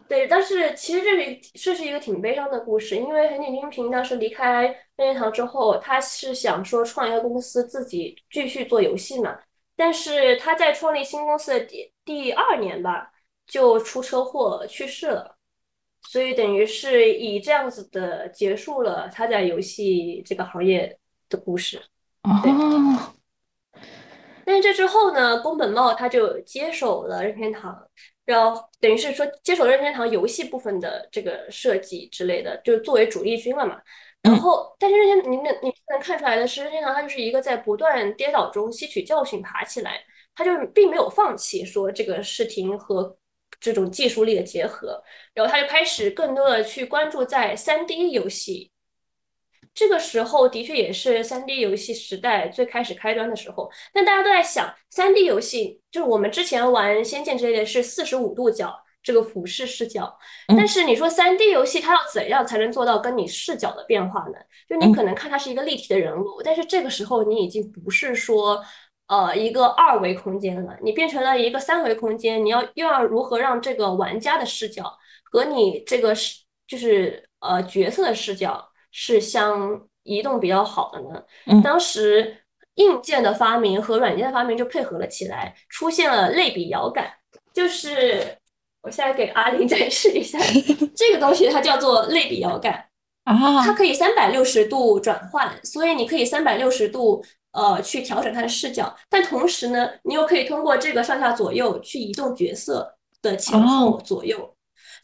对，但是其实这是这是一个挺悲伤的故事，因为横井君平当时离开任天堂之后，他是想说创一个公司，自己继续做游戏嘛。但是他在创立新公司的第第二年吧，就出车祸去世了，所以等于是以这样子的结束了他在游戏这个行业的故事。哦。但是这之后呢，宫本茂他就接手了任天堂。然后等于是说接手任天堂游戏部分的这个设计之类的，就作为主力军了嘛。然后，但是任天，你能你能看出来的是，任天堂它就是一个在不断跌倒中吸取教训爬起来，它就并没有放弃说这个视听和这种技术力的结合，然后它就开始更多的去关注在三 D 游戏。这个时候的确也是三 D 游戏时代最开始开端的时候，但大家都在想，三 D 游戏就是我们之前玩《仙剑》之类的是四十五度角这个俯视视角，但是你说三 D 游戏它要怎样才能做到跟你视角的变化呢？就你可能看它是一个立体的人物，但是这个时候你已经不是说呃一个二维空间了，你变成了一个三维空间，你要又要如何让这个玩家的视角和你这个是就是呃角色的视角？是相移动比较好的呢。当时硬件的发明和软件的发明就配合了起来，出现了类比遥感。就是我现在给阿林展示一下这个东西，它叫做类比遥感 [laughs] 啊，它可以三百六十度转换，所以你可以三百六十度呃去调整它的视角，但同时呢，你又可以通过这个上下左右去移动角色的前后左右。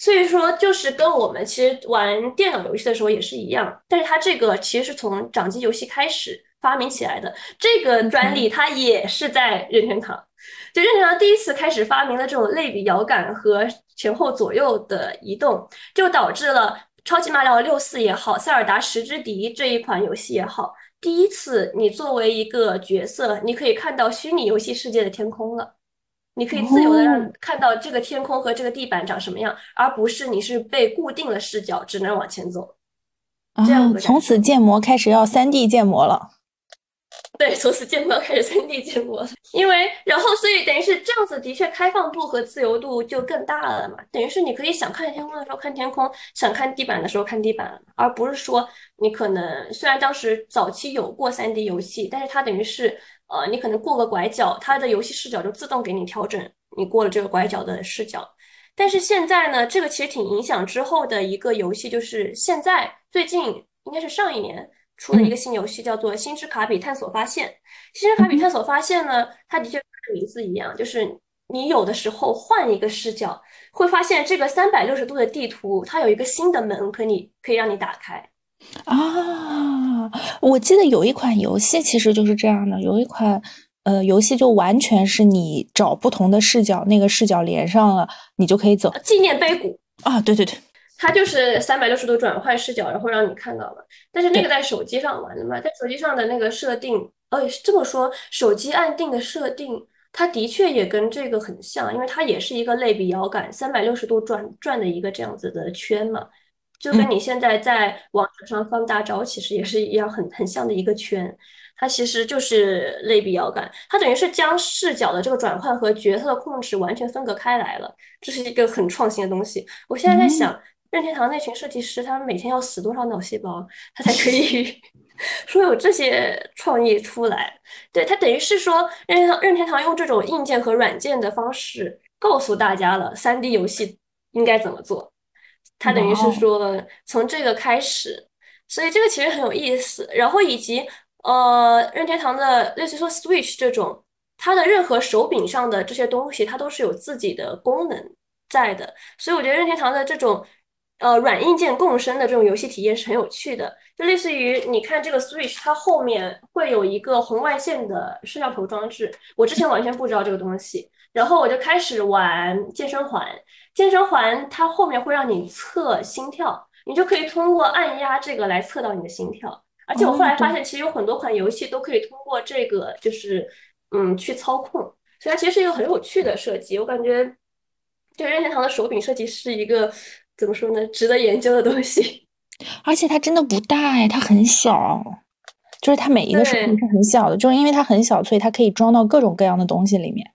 所以说，就是跟我们其实玩电脑游戏的时候也是一样，但是它这个其实是从掌机游戏开始发明起来的。这个专利它也是在任天堂，就任天堂第一次开始发明了这种类比摇杆和前后左右的移动，就导致了超级马里奥六四也好，塞尔达十之敌这一款游戏也好，第一次你作为一个角色，你可以看到虚拟游戏世界的天空了。你可以自由的让看到这个天空和这个地板长什么样，而不是你是被固定了视角，只能往前走。这样，从此建模开始要三 D 建模了。[laughs] 对，从此建模开始三 D 建模了。因为然后，所以等于是这样子，的确开放度和自由度就更大了嘛。等于是你可以想看天空的时候看天空，想看地板的时候看地板，而不是说你可能虽然当时早期有过三 D 游戏，但是它等于是。呃，你可能过个拐角，它的游戏视角就自动给你调整你过了这个拐角的视角。但是现在呢，这个其实挺影响之后的一个游戏，就是现在最近应该是上一年出的一个新游戏，叫做《星之卡比探索发现》。《星之卡比探索发现》呢，它的确跟名字一样，就是你有的时候换一个视角，会发现这个三百六十度的地图，它有一个新的门可以可以让你打开。啊，我记得有一款游戏其实就是这样的，有一款呃游戏就完全是你找不同的视角，那个视角连上了，你就可以走。纪念碑谷啊，对对对，它就是三百六十度转换视角，然后让你看到了。但是那个在手机上玩的嘛，在手机上的那个设定，哦，这么说，手机按定的设定，它的确也跟这个很像，因为它也是一个类比遥感，三百六十度转转的一个这样子的圈嘛。就跟你现在在网站上放大招，其实也是一样，很很像的一个圈。它其实就是类比遥感，它等于是将视角的这个转换和角色的控制完全分隔开来了。这是一个很创新的东西。我现在在想，任天堂那群设计师，他们每天要死多少脑细胞，他才可以 [laughs] 说有这些创意出来？对，它等于是说，任天堂任天堂用这种硬件和软件的方式，告诉大家了三 D 游戏应该怎么做。它等于是说从这个开始，所以这个其实很有意思。然后以及呃，任天堂的类似说 Switch 这种，它的任何手柄上的这些东西，它都是有自己的功能在的。所以我觉得任天堂的这种呃软硬件共生的这种游戏体验是很有趣的。就类似于你看这个 Switch，它后面会有一个红外线的摄像头装置，我之前完全不知道这个东西，然后我就开始玩健身环。健身环它后面会让你测心跳，你就可以通过按压这个来测到你的心跳。而且我后来发现，其实有很多款游戏都可以通过这个，就是嗯去操控。所以它其实是一个很有趣的设计。我感觉，就任天堂的手柄设计是一个怎么说呢，值得研究的东西。[laughs] 而且它真的不大哎，它很小。就是它每一个手柄是很小的，就是因为它很小，所以它可以装到各种各样的东西里面。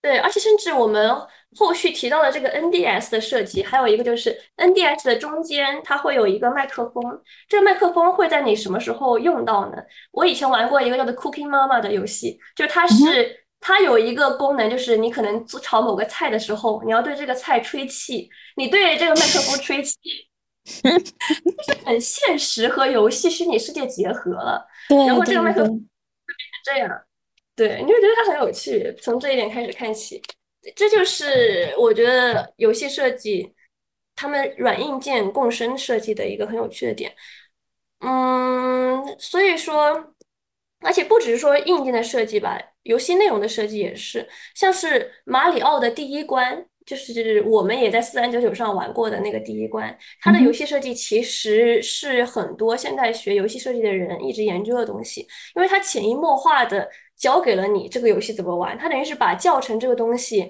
对，而且甚至我们后续提到的这个 NDS 的设计，还有一个就是 NDS 的中间它会有一个麦克风，这个麦克风会在你什么时候用到呢？我以前玩过一个叫做 Cooking Mama 的游戏，就是它是它有一个功能，就是你可能做炒某个菜的时候，你要对这个菜吹气，你对这个麦克风吹气，就是很现实和游戏虚拟世界结合了。然后这个麦克风就变成这样。对，你就觉得它很有趣，从这一点开始看起，这就是我觉得游戏设计他们软硬件共生设计的一个很有趣的点。嗯，所以说，而且不只是说硬件的设计吧，游戏内容的设计也是，像是马里奥的第一关。就是我们也在四三九九上玩过的那个第一关，它的游戏设计其实是很多现在学游戏设计的人一直研究的东西，因为它潜移默化的教给了你这个游戏怎么玩，它等于是把教程这个东西，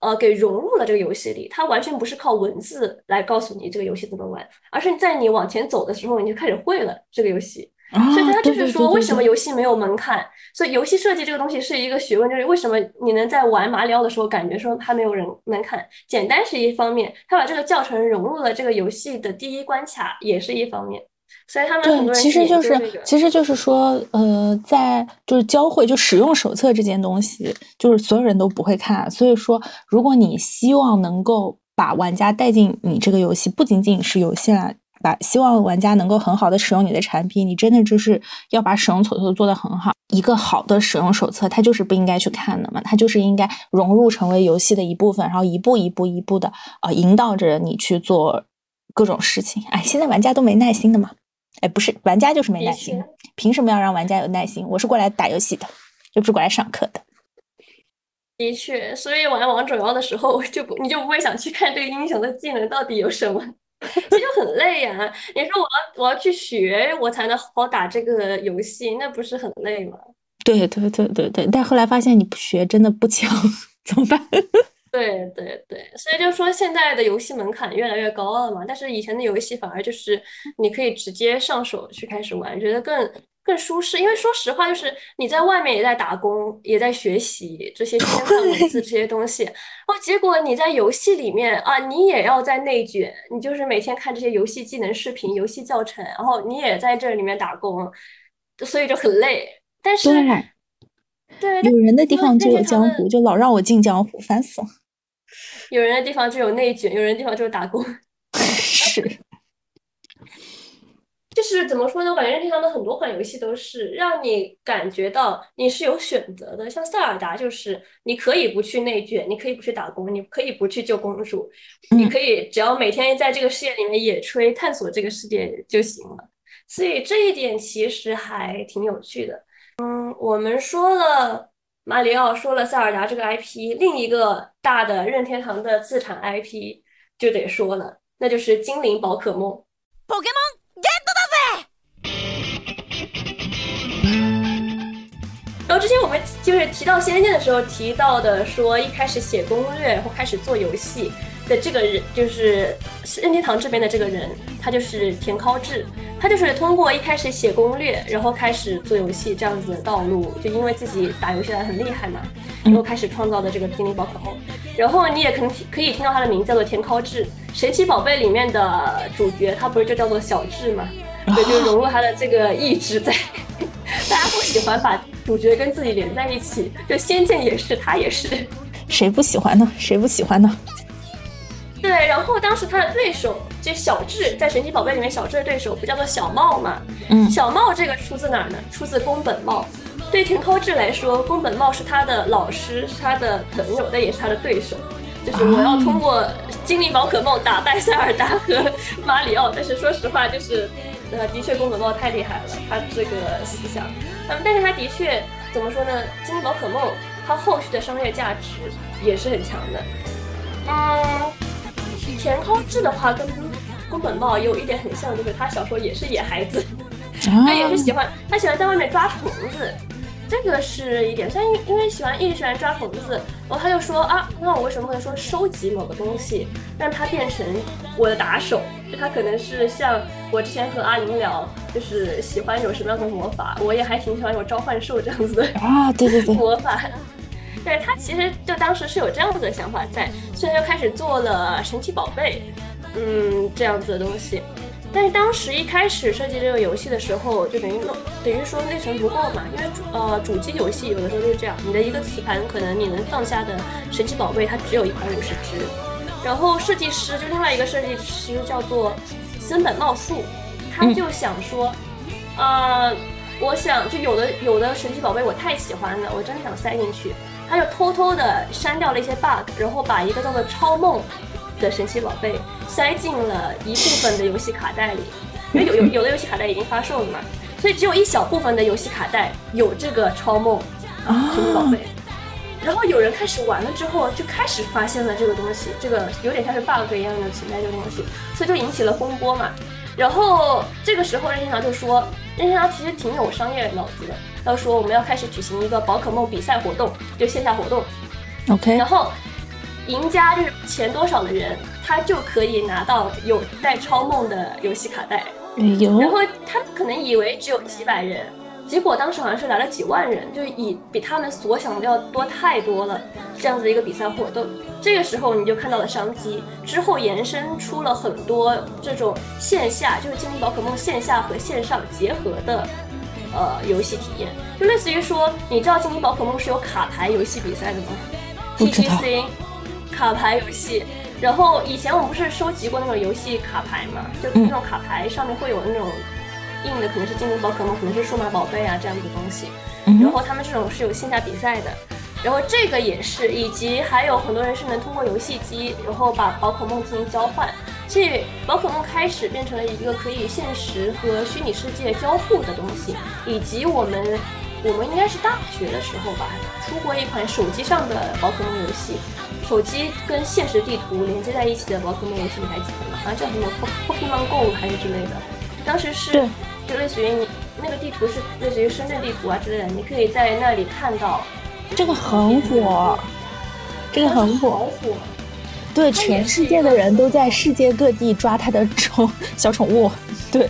呃，给融入了这个游戏里，它完全不是靠文字来告诉你这个游戏怎么玩，而是在你往前走的时候，你就开始会了这个游戏。所以它就是说，为什么游戏没有门槛？所以游戏设计这个东西是一个学问，就是为什么你能在玩马里奥的时候感觉说它没有人门槛？简单是一方面，它把这个教程融入了这个游戏的第一关卡也是一方面。所以他们对，其实就是其实就是说，呃，在就是教会就使用手册这件东西，就是所有人都不会看。所以说，如果你希望能够把玩家带进你这个游戏，不仅仅是游戏啦。把希望玩家能够很好的使用你的产品，你真的就是要把使用手册做得很好。一个好的使用手册，它就是不应该去看的嘛，它就是应该融入成为游戏的一部分，然后一步一步一步的呃引导着你去做各种事情。哎，现在玩家都没耐心的嘛？哎，不是，玩家就是没耐心，凭什么要让玩家有耐心？我是过来打游戏的，又不是过来上课的。的确，所以玩王者荣耀的时候，就不你就不会想去看这个英雄的技能到底有什么。这就很累呀！你说我要我要去学，我才能好好打这个游戏，那不是很累吗？对对对对对，但后来发现你不学真的不强，[laughs] 怎么办？对对对，所以就说现在的游戏门槛越来越高了嘛，但是以前的游戏反而就是你可以直接上手去开始玩，觉得更。更舒适，因为说实话，就是你在外面也在打工，也在学习这些 [laughs] 天看文字这些东西，哦，结果你在游戏里面啊，你也要在内卷，你就是每天看这些游戏技能视频、游戏教程，然后你也在这里面打工，所以就很累。但是，对，有人的地方就有江湖，就老让我进江湖，烦死了。有人的地方就有内卷，有人的地方就是打工。[laughs] 是。[laughs] 就是怎么说呢？我感觉任天堂的很多款游戏都是让你感觉到你是有选择的。像塞尔达，就是你可以不去内卷，你可以不去打工，你可以不去救公主，你可以只要每天在这个世界里面野炊，探索这个世界就行了。所以这一点其实还挺有趣的。嗯，我们说了马里奥，说了塞尔达这个 IP，另一个大的任天堂的自产 IP 就得说了，那就是精灵宝可梦。然后之前我们就是提到《仙剑》的时候提到的，说一开始写攻略，然后开始做游戏的这个人，就是任天堂这边的这个人，他就是田尻智，他就是通过一开始写攻略，然后开始做游戏这样子的道路，就因为自己打游戏来很厉害嘛，然后开始创造的这个精灵宝可梦。然后你也可能可以听到他的名字叫做田尻智，神奇宝贝里面的主角，他不是就叫做小智嘛？对，就融入他的这个意志在。[laughs] 大家不喜欢把主角跟自己连在一起，就仙剑也是，他也是，谁不喜欢呢？谁不喜欢呢？对，然后当时他的对手就小智，在神奇宝贝里面，小智的对手不叫做小茂嘛？嗯，小茂这个出自哪儿呢？出自宫本茂。对田尻智来说，宫本茂是他的老师，是他的朋友，但也是他的对手。就是我要通过精灵宝可梦打败塞尔达和马里奥，但是说实话，就是。呃，的确，宫本茂太厉害了，他这个思想。嗯，但是他的确怎么说呢？精灵宝可梦它后续的商业价值也是很强的。嗯，田尻智的话跟宫本茂有一点很像，就是他小时候也是野孩子，他也是喜欢他喜欢在外面抓虫子，这个是一点。但因因为喜欢一直喜欢抓虫子，然后他就说啊，那我为什么不能说收集某个东西，让它变成我的打手？就他可能是像。我之前和阿玲聊，就是喜欢有什么样的魔法，我也还挺喜欢有召唤兽这样子的啊，对对对，魔法。对他其实就当时是有这样子的想法在，所以他就开始做了神奇宝贝，嗯，这样子的东西。但是当时一开始设计这个游戏的时候，就等于弄等于说内存不够嘛，因为主呃主机游戏有的时候就是这样，你的一个磁盘可能你能放下的神奇宝贝它只有一百五十只。然后设计师就另外一个设计师叫做森本茂树，他就想说，呃，我想就有的有的神奇宝贝我太喜欢了，我真的想塞进去。他就偷偷的删掉了一些 bug，然后把一个叫做超梦的神奇宝贝塞进了一部分的游戏卡带里，因为有有有的游戏卡带已经发售了嘛，所以只有一小部分的游戏卡带有这个超梦神奇宝贝。然后有人开始玩了之后，就开始发现了这个东西，这个有点像是 bug 一样的存在这个东西，所以就引起了风波嘛。然后这个时候任天堂就说，任天他其实挺有商业脑子的。他说我们要开始举行一个宝可梦比赛活动，就线下活动，OK。然后赢家就是前多少的人，他就可以拿到有带超梦的游戏卡带。有。然后他们可能以为只有几百人，结果当时好像是来了几万人，就以比他们所想的要多太多了。这样子一个比赛活动，这个时候你就看到了商机，之后延伸出了很多这种线下，就是精灵宝可梦线下和线上结合的。呃，游戏体验就类似于说，你知道精灵宝可梦是有卡牌游戏比赛的吗？TGC 卡牌游戏。然后以前我们不是收集过那种游戏卡牌嘛？就那种卡牌上面会有那种印的，可能是精灵宝可梦，可能是数码宝贝啊这样的东西。然后他们这种是有线下比赛的。然后这个也是，以及还有很多人是能通过游戏机，然后把宝可梦进行交换。所以宝可梦开始变成了一个可以现实和虚拟世界交互的东西，以及我们我们应该是大学的时候吧，出过一款手机上的宝可梦游戏，手机跟现实地图连接在一起的宝可梦游戏，你还记得吗？好像叫什么 Pokemon Go 还是之类的。当时是就类似于你那个地图是类似于深圳地图啊之类的，你可以在那里看到。这个很火，这个很火。对，全世界的人都在世界各地抓他的宠 [laughs] 小宠物。对，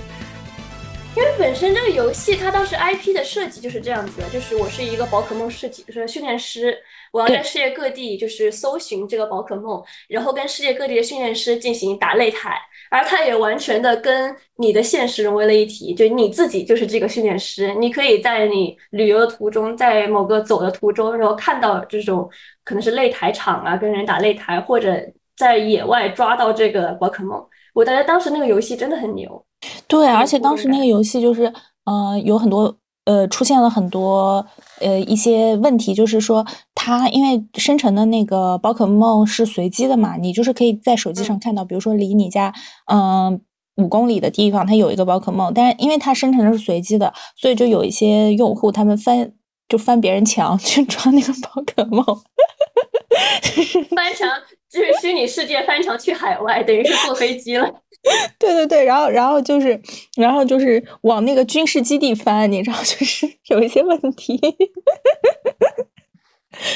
因为本身这个游戏它当时 IP 的设计就是这样子的，就是我是一个宝可梦设计，就是训练师，我要在世界各地就是搜寻这个宝可梦，然后跟世界各地的训练师进行打擂台。而它也完全的跟你的现实融为了一体，就你自己就是这个训练师，你可以在你旅游的途中，在某个走的途中，然后看到这种可能是擂台场啊，跟人打擂台，或者在野外抓到这个宝可梦。我觉得当时那个游戏真的很牛。对，而且当时那个游戏就是，呃，有很多。呃，出现了很多呃一些问题，就是说它因为生成的那个宝可梦是随机的嘛，你就是可以在手机上看到，比如说离你家嗯五公里的地方，它有一个宝可梦，但是因为它生成的是随机的，所以就有一些用户他们翻就翻别人墙 [laughs] 去抓那个宝可梦，[laughs] 翻墙就是虚拟世界翻墙去海外，等于是坐飞机了。[laughs] 对对对，然后然后就是，然后就是往那个军事基地翻，你知道，[laughs] 就是有一些问题，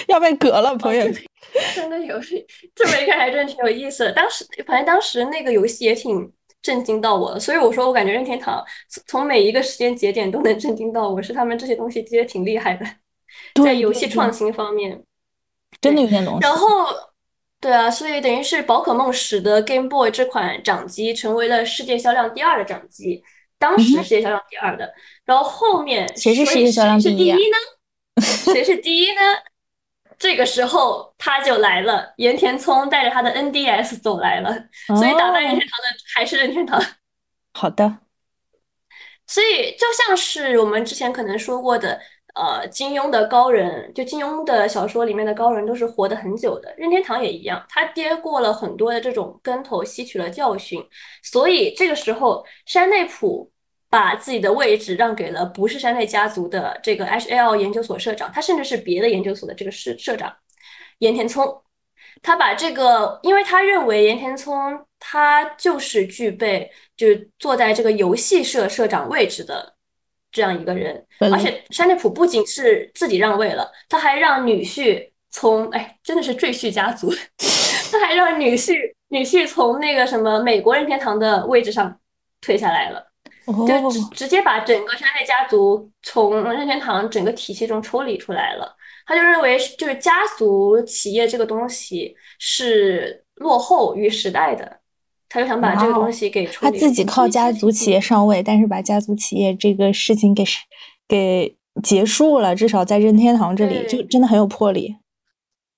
要被革了，朋友。真的有，这么一看还真挺有意思的。当时反正当时那个游戏也挺震惊到我的，所以我说我感觉任天堂从每一个时间节点都能震惊到我，是他们这些东西其实挺厉害的，在游戏创新方面，真的有点东西。然后。对啊，所以等于是宝可梦使得 Game Boy 这款掌机成为了世界销量第二的掌机，当时世界销量第二的。然后后面谁是世界销量第一呢？[laughs] 谁是第一呢？这个时候他就来了，岩田聪带着他的 NDS 走来了，所以打败任天堂的还是任天堂。好的，[laughs] 所以就像是我们之前可能说过的。呃，金庸的高人，就金庸的小说里面的高人都是活得很久的。任天堂也一样，他跌过了很多的这种跟头，吸取了教训。所以这个时候，山内溥把自己的位置让给了不是山内家族的这个 HL 研究所社长，他甚至是别的研究所的这个社社长岩田聪。他把这个，因为他认为岩田聪他就是具备，就是坐在这个游戏社社长位置的。这样一个人，而且山内溥不仅是自己让位了，他还让女婿从哎，真的是赘婿家族，[laughs] 他还让女婿女婿从那个什么美国任天堂的位置上退下来了，就直直接把整个山内家族从任天堂整个体系中抽离出来了。他就认为，就是家族企业这个东西是落后于时代的，他就想把这个东西给他自己靠家族企业上位，但是把家族企业这个事情给给结束了，至少在任天堂这里就真的很有魄力。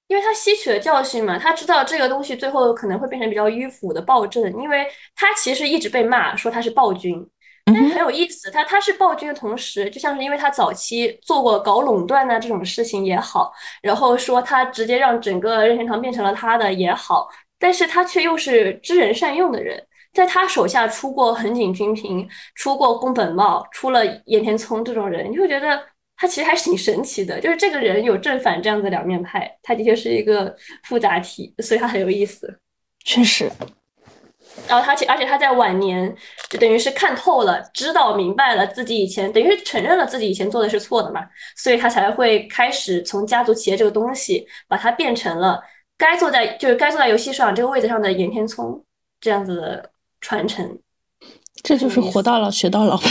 因为他吸取了教训嘛，他知道这个东西最后可能会变成比较迂腐的暴政，因为他其实一直被骂说他是暴君，但是很有意思，他他是暴君的同时，就像是因为他早期做过搞垄断的这种事情也好，然后说他直接让整个任天堂变成了他的也好，但是他却又是知人善用的人，在他手下出过横井军平，出过宫本茂，出了岩田聪这种人，你会觉得。他其实还是挺神奇的，就是这个人有正反这样的两面派，他的确是一个复杂体，所以他很有意思。确实，然后他且而且他在晚年就等于是看透了，知道明白了自己以前等于是承认了自己以前做的是错的嘛，所以他才会开始从家族企业这个东西，把它变成了该坐在就是该坐在游戏市场这个位置上的岩田聪这样子的传承。这就是活到老学到老。[laughs]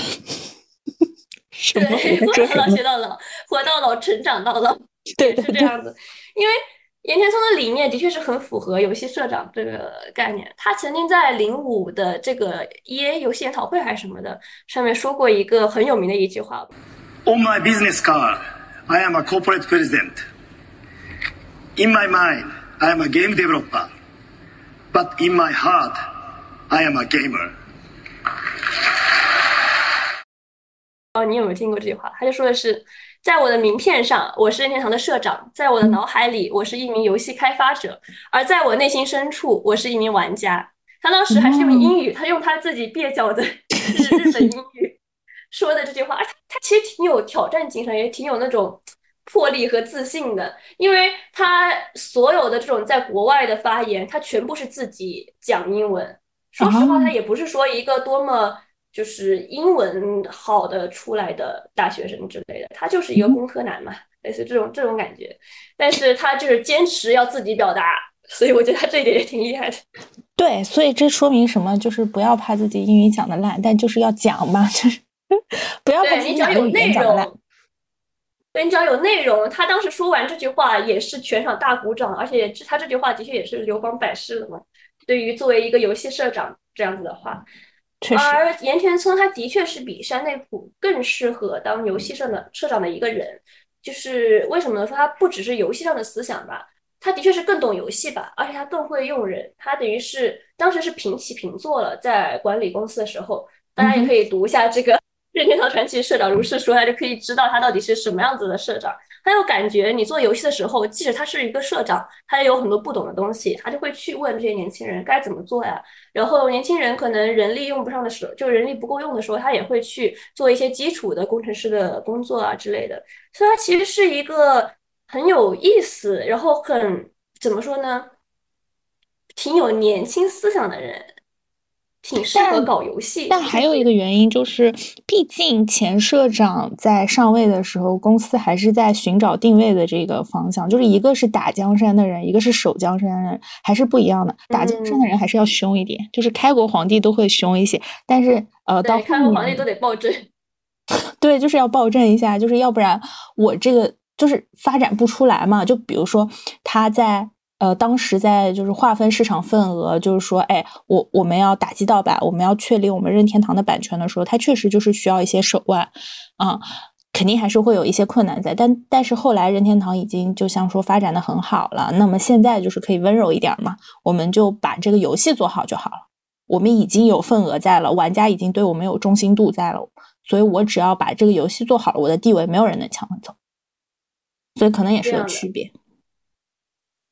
对，活到老学到老，活到老成长到老，[laughs] 对，是这样子。因为岩田聪的理念的确是很符合游戏社长这个概念。他曾经在零五的这个 EA 游戏研讨会还是什么的上面说过一个很有名的一句话：“On my business card, I am a corporate president. In my mind, I am a game developer. But in my heart, I am a gamer.” 哦，你有没有听过这句话？他就说的是，在我的名片上，我是任天堂的社长；在我的脑海里，我是一名游戏开发者；而在我内心深处，我是一名玩家。他当时还是用英语，他用他自己蹩脚的日本英语 [laughs] 说的这句话。而他他其实挺有挑战精神，也挺有那种魄力和自信的，因为他所有的这种在国外的发言，他全部是自己讲英文。说实话，他也不是说一个多么。就是英文好的出来的大学生之类的，他就是一个工科男嘛，类似这种这种感觉。但是他就是坚持要自己表达，所以我觉得他这一点也挺厉害的。[laughs] 对，所以这说明什么？就是不要怕自己英语讲的烂，但就是要讲嘛，就是 [laughs] 不要怕自己有内容。对，你只要有内容。他当时说完这句话，也是全场大鼓掌，而且他这句话的确也是流芳百世的嘛。对于作为一个游戏社长这样子的话。而岩田聪他的确是比山内溥更适合当游戏社的社长的一个人，就是为什么呢？说他不只是游戏上的思想吧，他的确是更懂游戏吧，而且他更会用人，他等于是当时是平起平坐了，在管理公司的时候，大家也可以读一下这个任天堂传奇社长如是说，他就可以知道他到底是什么样子的社长。他有感觉，你做游戏的时候，即使他是一个社长，他也有很多不懂的东西，他就会去问这些年轻人该怎么做呀。然后年轻人可能人力用不上的时候，就人力不够用的时候，他也会去做一些基础的工程师的工作啊之类的。所以，他其实是一个很有意思，然后很怎么说呢，挺有年轻思想的人。挺适合搞游戏，但还有一个原因就是，毕竟前社长在上位的时候，公司还是在寻找定位的这个方向，就是一个是打江山的人，一个是守江山的人，还是不一样的。打江山的人还是要凶一点，就是开国皇帝都会凶一些，但是呃，到开国皇帝都得暴政，[laughs] 对，就是要暴政一下，就是要不然我这个就是发展不出来嘛。就比如说他在。呃，当时在就是划分市场份额，就是说，哎，我我们要打击盗版，我们要确立我们任天堂的版权的时候，它确实就是需要一些手腕，啊，肯定还是会有一些困难在。但但是后来任天堂已经就像说发展的很好了，那么现在就是可以温柔一点嘛，我们就把这个游戏做好就好了。我们已经有份额在了，玩家已经对我们有忠心度在了，所以我只要把这个游戏做好了，我的地位没有人能抢走。所以可能也是有区别。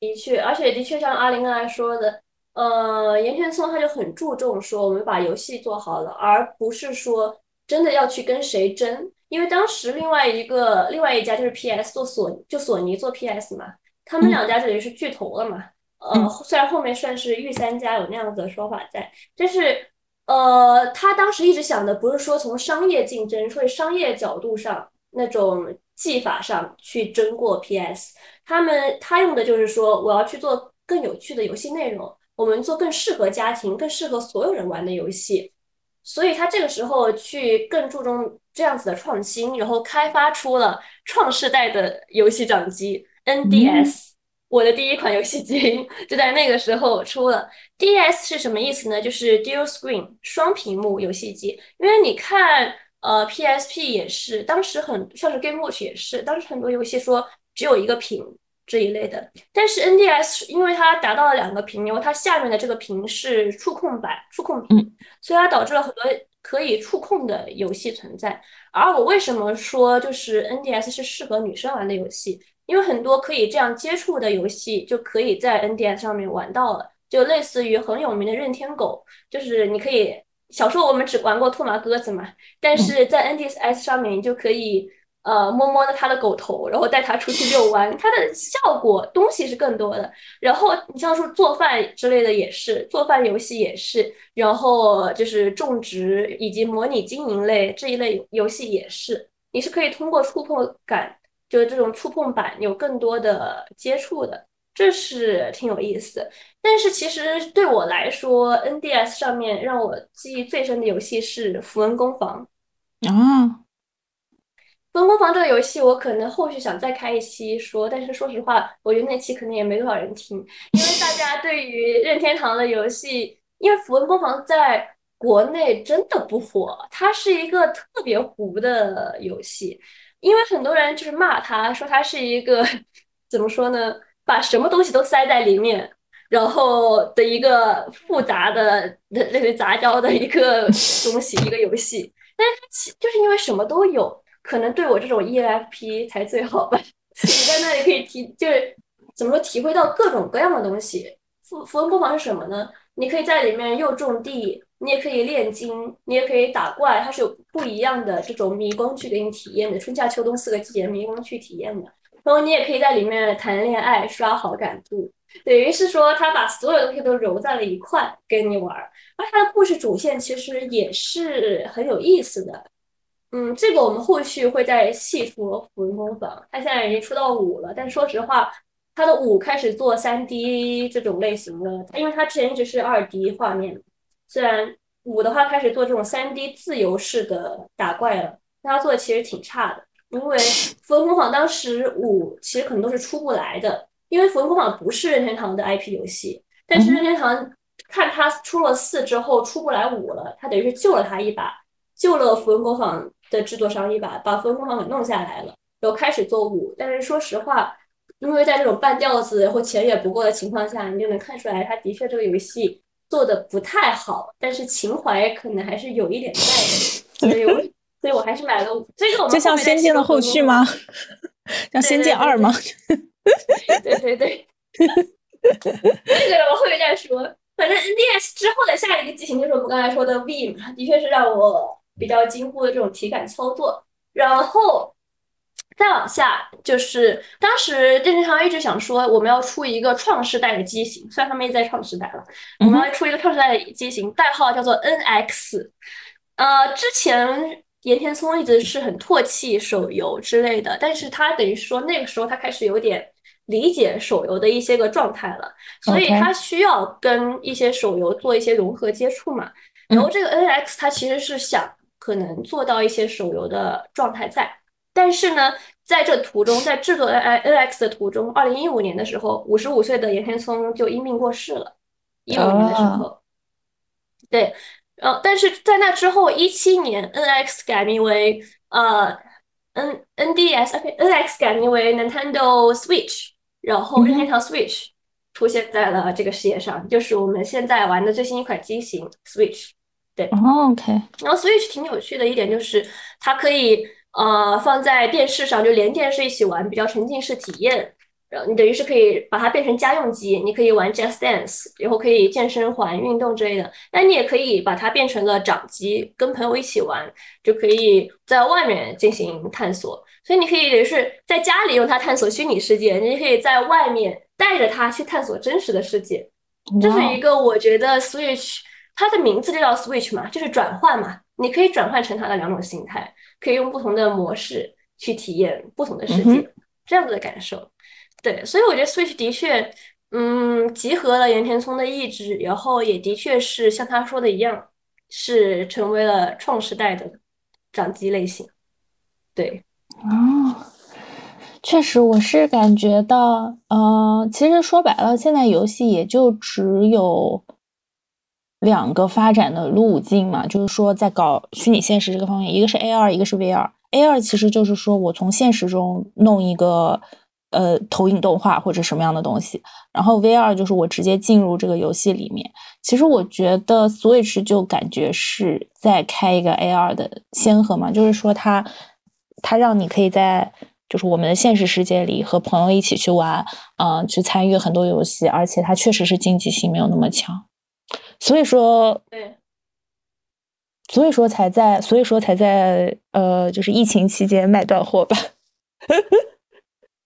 的确，而且的确像阿林刚才说的，呃，岩田聪他就很注重说我们把游戏做好了，而不是说真的要去跟谁争。因为当时另外一个另外一家就是 PS 做索就索尼做 PS 嘛，他们两家等于是巨头了嘛。呃，虽然后面算是御三家有那样子的说法在，但是呃，他当时一直想的不是说从商业竞争，所以商业角度上那种技法上去争过 PS。他们他用的就是说，我要去做更有趣的游戏内容，我们做更适合家庭、更适合所有人玩的游戏。所以他这个时候去更注重这样子的创新，然后开发出了创世代的游戏掌机 NDS。我的第一款游戏机就在那个时候出了。DS 是什么意思呢？就是 Dual Screen 双屏幕游戏机。因为你看，呃，PSP 也是，当时很像是 Game Watch 也是，当时很多游戏说只有一个屏这一类的。但是 NDS 因为它达到了两个屏，因为它下面的这个屏是触控板、触控屏，所以它导致了很多可以触控的游戏存在。而我为什么说就是 NDS 是适合女生玩的游戏？因为很多可以这样接触的游戏就可以在 NDS 上面玩到了，就类似于很有名的任天狗，就是你可以小时候我们只玩过兔毛鸽子嘛，但是在 NDS 上面你就可以呃摸摸它的狗头，然后带它出去遛弯，它的效果东西是更多的。然后你像说做饭之类的也是，做饭游戏也是，然后就是种植以及模拟经营类这一类游戏也是，你是可以通过触碰感。就是这种触碰板有更多的接触的，这是挺有意思。但是其实对我来说，NDS 上面让我记忆最深的游戏是《符文攻防》啊。《符文攻防》这个游戏，我可能后续想再开一期说，但是说实话，我觉得那期可能也没多少人听，因为大家对于任天堂的游戏，因为《符文攻防》在国内真的不火，它是一个特别糊的游戏。因为很多人就是骂它，说它是一个 [laughs] 怎么说呢？把什么东西都塞在里面，然后的一个复杂的、类似于杂交的一个 [laughs] 东西，一个游戏。但是其就是因为什么都有，可能对我这种 ENFP 才最好吧。你在那里可以体，就是怎么说，体会到各种各样的东西。符符文工坊是什么呢？你可以在里面又种地。你也可以炼金，你也可以打怪，它是有不一样的这种迷宫去给你体验的，春夏秋冬四个季节迷宫去体验的。然后你也可以在里面谈恋爱、刷好感度，等于是说他把所有东西都揉在了一块跟你玩。而他的故事主线其实也是很有意思的。嗯，这个我们后续会再细说。符文工坊他现在已经出到五了，但说实话，他的五开始做三 D 这种类型的，因为他之前一直是二 D 画面。虽然五的话开始做这种三 D 自由式的打怪了，但他做的其实挺差的。因为《符文工坊》当时五其实可能都是出不来的，因为《符文工坊》不是任天堂的 IP 游戏。但是任天堂看他出了四之后出不来五了，他等于是救了他一把，救了《符文工坊》的制作商一把，把《符文工坊》给弄下来了，然后开始做五。但是说实话，因为在这种半吊子或钱也不够的情况下，你就能看出来，他的确这个游戏。做的不太好，但是情怀可能还是有一点在的，所以我所以我还是买了这个。就像《仙剑》的后续吗？[laughs] 像《仙剑二》吗？对对对，这个我后面再说。反正 NDS 之后的下一个机型就是我们刚才说的 V 嘛，的确是让我比较惊呼的这种体感操作。然后。再往下就是当时任天堂一直想说我们要出一个创世代的机型，虽然他们也在创世代了，我们要出一个创世代的机型，代号叫做 NX。呃，之前岩田聪一直是很唾弃手游之类的，但是他等于说那个时候他开始有点理解手游的一些个状态了，所以他需要跟一些手游做一些融合接触嘛。然后这个 NX 它其实是想可能做到一些手游的状态在。但是呢，在这途中，在制作 N I N X 的途中，二零一五年的时候，五十五岁的岩田聪就因病过世了。一五年的时候，对，呃，但是在那之后，一七年 N X 改名为呃 N N D S，N X 改名为 Nintendo Switch，然后任天堂 Switch 出现在了这个世界上，就是我们现在玩的最新一款机型 Switch。对，OK。然后 Switch 挺有趣的一点就是它可以。呃，放在电视上就连电视一起玩，比较沉浸式体验。然后你等于是可以把它变成家用机，你可以玩 Just Dance，然后可以健身环、运动之类的。那你也可以把它变成了掌机，跟朋友一起玩，就可以在外面进行探索。所以你可以等于是在家里用它探索虚拟世界，你可以在外面带着它去探索真实的世界。这是一个我觉得 Switch 它的名字就叫 Switch 嘛，就是转换嘛，你可以转换成它的两种形态。可以用不同的模式去体验不同的世界，这样子的感受。对，所以我觉得 Switch 的确，嗯，集合了岩田聪的意志，然后也的确是像他说的一样，是成为了创时代的掌机类型。对，哦，确实，我是感觉到，呃，其实说白了，现在游戏也就只有两个发展的路径嘛，就是说在搞虚拟现实这个方面，一个是 AR，一个是 VR。AR 其实就是说我从现实中弄一个。呃，投影动画或者什么样的东西，然后 VR 就是我直接进入这个游戏里面。其实我觉得 Switch 就感觉是在开一个 AR 的先河嘛，就是说它它让你可以在就是我们的现实世界里和朋友一起去玩，嗯，去参与很多游戏，而且它确实是竞技性没有那么强，所以说对，所以说才在所以说才在呃，就是疫情期间卖断货吧。[laughs]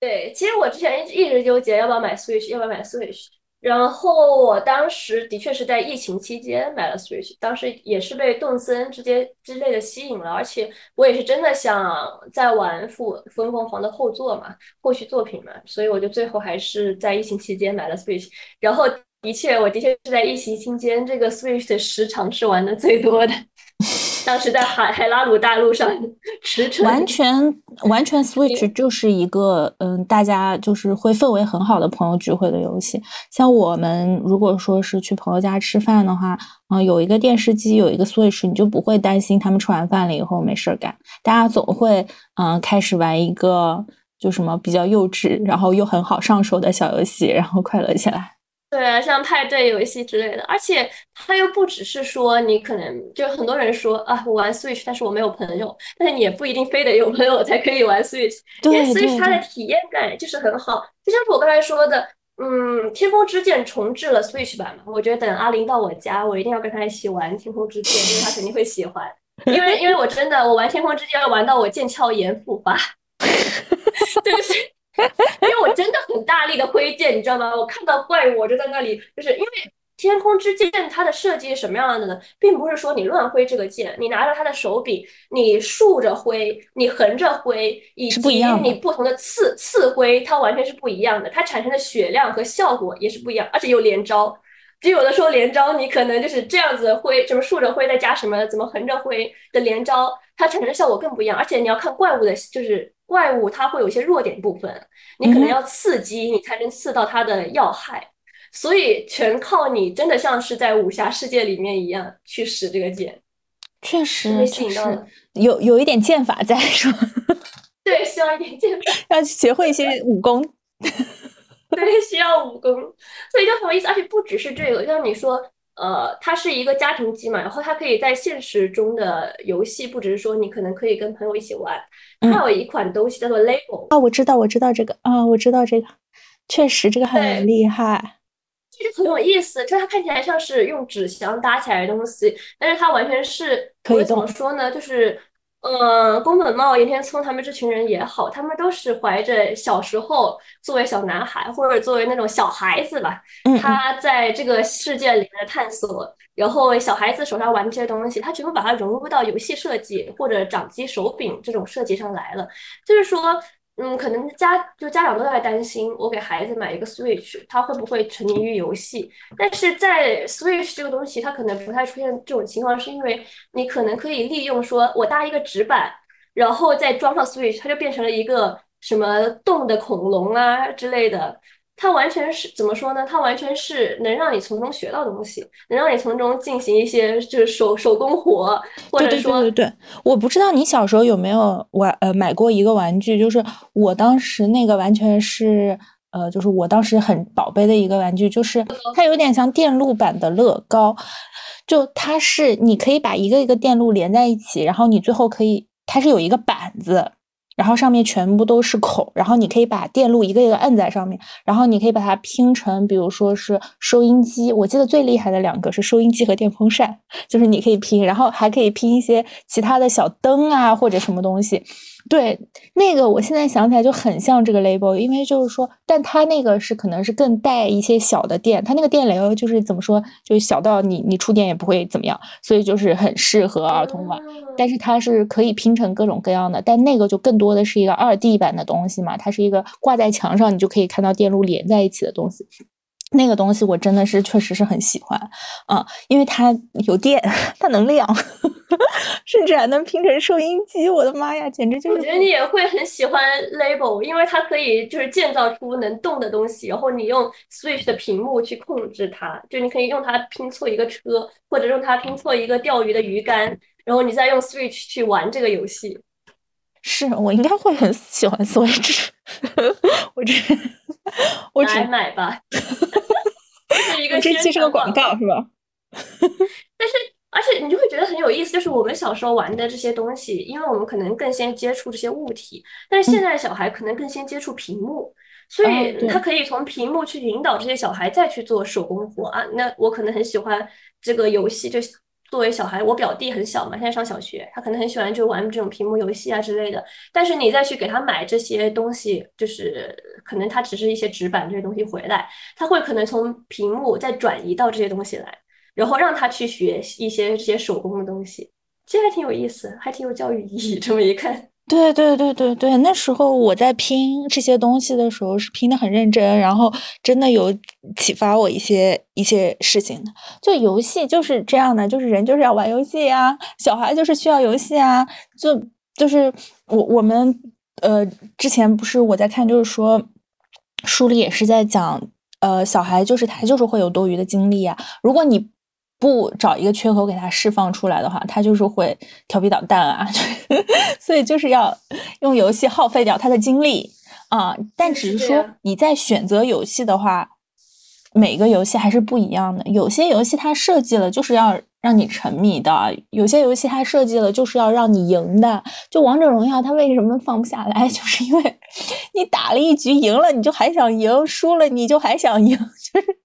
对，其实我之前一直一直纠结要不要买 Switch，要不要买 Switch。然后我当时的确是在疫情期间买了 Switch，当时也是被动森之间之类的吸引了，而且我也是真的想在玩《复复凤凰》的后作嘛，后续作品嘛，所以我就最后还是在疫情期间买了 Switch。然后的确，我的确是在疫情期间这个 Switch 的时长是玩的最多的。[laughs] 当时在海海拉鲁大陆上 [laughs] 驰骋，完全完全 Switch 就是一个嗯，大家就是会氛围很好的朋友聚会的游戏。像我们如果说是去朋友家吃饭的话，嗯，有一个电视机，有一个 Switch，你就不会担心他们吃完饭了以后没事干。大家总会嗯开始玩一个就什么比较幼稚，然后又很好上手的小游戏，然后快乐起来。对啊，像派对游戏之类的，而且它又不只是说你可能就很多人说啊，我玩 Switch，但是我没有朋友，但是你也不一定非得有朋友才可以玩 Switch，因为 Switch 它的体验感就是很好。就像我刚才说的，嗯，天空之剑重置了 Switch 版嘛，我觉得等阿林到我家，我一定要跟他一起玩天空之剑，因为他肯定会喜欢。因为因为我真的我玩天空之剑要玩到我腱鞘炎复发，对 [laughs] 不 [laughs] 对？因为我真的很大力的挥剑，你知道吗？我看到怪物，我就在那里，就是因为天空之剑它的设计是什么样的呢？并不是说你乱挥这个剑，你拿着它的手柄，你竖着挥，你横着挥，以及你不同的刺刺挥，它完全是不一样的，它产生的血量和效果也是不一样，而且有连招。就有的时候连招，你可能就是这样子挥，什么竖着挥，再加什么怎么横着挥的连招，它产生的效果更不一样。而且你要看怪物的，就是怪物它会有一些弱点部分，你可能要刺激你才能刺到它的要害，所以全靠你真的像是在武侠世界里面一样去使这个剑。确实，确实有有一点剑法在，是吧？对，需要一点剑法，要学会一些武功。[laughs] 对，需要武功，所以就很有意思。而且不只是这个，像你说，呃，它是一个家庭机嘛，然后它可以在现实中的游戏，不只是说你可能可以跟朋友一起玩，它有一款东西叫做 Label。哦，我知道，我知道这个啊，我知道这个，确实这个很厉害，就是很有意思。就是它看起来像是用纸箱搭起来的东西，但是它完全是可以怎么说呢？就是。嗯，宫本茂、岩田聪他们这群人也好，他们都是怀着小时候作为小男孩或者作为那种小孩子吧，他在这个世界里面的探索，然后小孩子手上玩这些东西，他全部把它融入到游戏设计或者掌机手柄这种设计上来了，就是说。嗯，可能家就家长都在担心，我给孩子买一个 Switch，他会不会沉迷于游戏？但是在 Switch 这个东西，它可能不太出现这种情况，是因为你可能可以利用说，我搭一个纸板，然后再装上 Switch，它就变成了一个什么动的恐龙啊之类的。它完全是怎么说呢？它完全是能让你从中学到东西，能让你从中进行一些就是手手工活，或者说对对对对。我不知道你小时候有没有玩呃买过一个玩具，就是我当时那个完全是呃，就是我当时很宝贝的一个玩具，就是它有点像电路板的乐高，就它是你可以把一个一个电路连在一起，然后你最后可以它是有一个板子。然后上面全部都是孔，然后你可以把电路一个一个摁在上面，然后你可以把它拼成，比如说是收音机。我记得最厉害的两个是收音机和电风扇，[laughs] 就是你可以拼，然后还可以拼一些其他的小灯啊或者什么东西。对，那个我现在想起来就很像这个 label，因为就是说，但它那个是可能是更带一些小的电，它那个电流就是怎么说，就小到你你触电也不会怎么样，所以就是很适合儿童玩。但是它是可以拼成各种各样的，但那个就更多的是一个二 D 版的东西嘛，它是一个挂在墙上，你就可以看到电路连在一起的东西。那个东西我真的是确实是很喜欢，啊，因为它有电，它能亮，[laughs] 甚至还能拼成收音机。我的妈呀，简直就是！我觉得你也会很喜欢 Label，因为它可以就是建造出能动的东西，然后你用 Switch 的屏幕去控制它，就你可以用它拼错一个车，或者用它拼错一个钓鱼的鱼竿，然后你再用 Switch 去玩这个游戏。是我应该会很喜欢 Switch，我这我只买吧。[laughs] 是一个这期是个广告是吧？但是而且你就会觉得很有意思，就是我们小时候玩的这些东西，因为我们可能更先接触这些物体，但是现在小孩可能更先接触屏幕，所以他可以从屏幕去引导这些小孩再去做手工活啊。那我可能很喜欢这个游戏，就作为小孩，我表弟很小嘛，现在上小学，他可能很喜欢就玩这种屏幕游戏啊之类的。但是你再去给他买这些东西，就是可能他只是一些纸板这些东西回来，他会可能从屏幕再转移到这些东西来，然后让他去学一些这些手工的东西，其实还挺有意思，还挺有教育意义。这么一看。对对对对对，那时候我在拼这些东西的时候是拼的很认真，然后真的有启发我一些一些事情的。就游戏就是这样的，就是人就是要玩游戏呀，小孩就是需要游戏啊。就就是我我们呃之前不是我在看，就是说书里也是在讲，呃小孩就是他就是会有多余的精力啊，如果你。不找一个缺口给它释放出来的话，它就是会调皮捣蛋啊，[laughs] 所以就是要用游戏耗费掉他的精力啊。但只是说你在选择游戏的话，每个游戏还是不一样的。有些游戏它设计了就是要让你沉迷的，有些游戏它设计了就是要让你赢的。就王者荣耀，它为什么放不下来？[laughs] 就是因为你打了一局赢了，你就还想赢；输了你就还想赢，[laughs] 就是。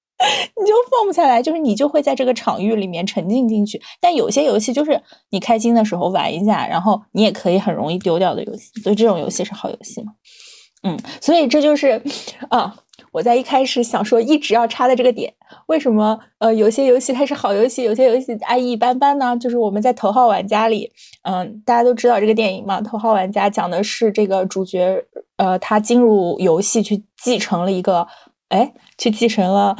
你就放不下来，就是你就会在这个场域里面沉浸进去。但有些游戏就是你开心的时候玩一下，然后你也可以很容易丢掉的游戏，所以这种游戏是好游戏嘛？嗯，所以这就是啊，我在一开始想说一直要插的这个点，为什么呃有些游戏它是好游戏，有些游戏爱一般般呢？就是我们在《头号玩家》里，嗯，大家都知道这个电影嘛，《头号玩家》讲的是这个主角呃他进入游戏去继承了一个，哎，去继承了。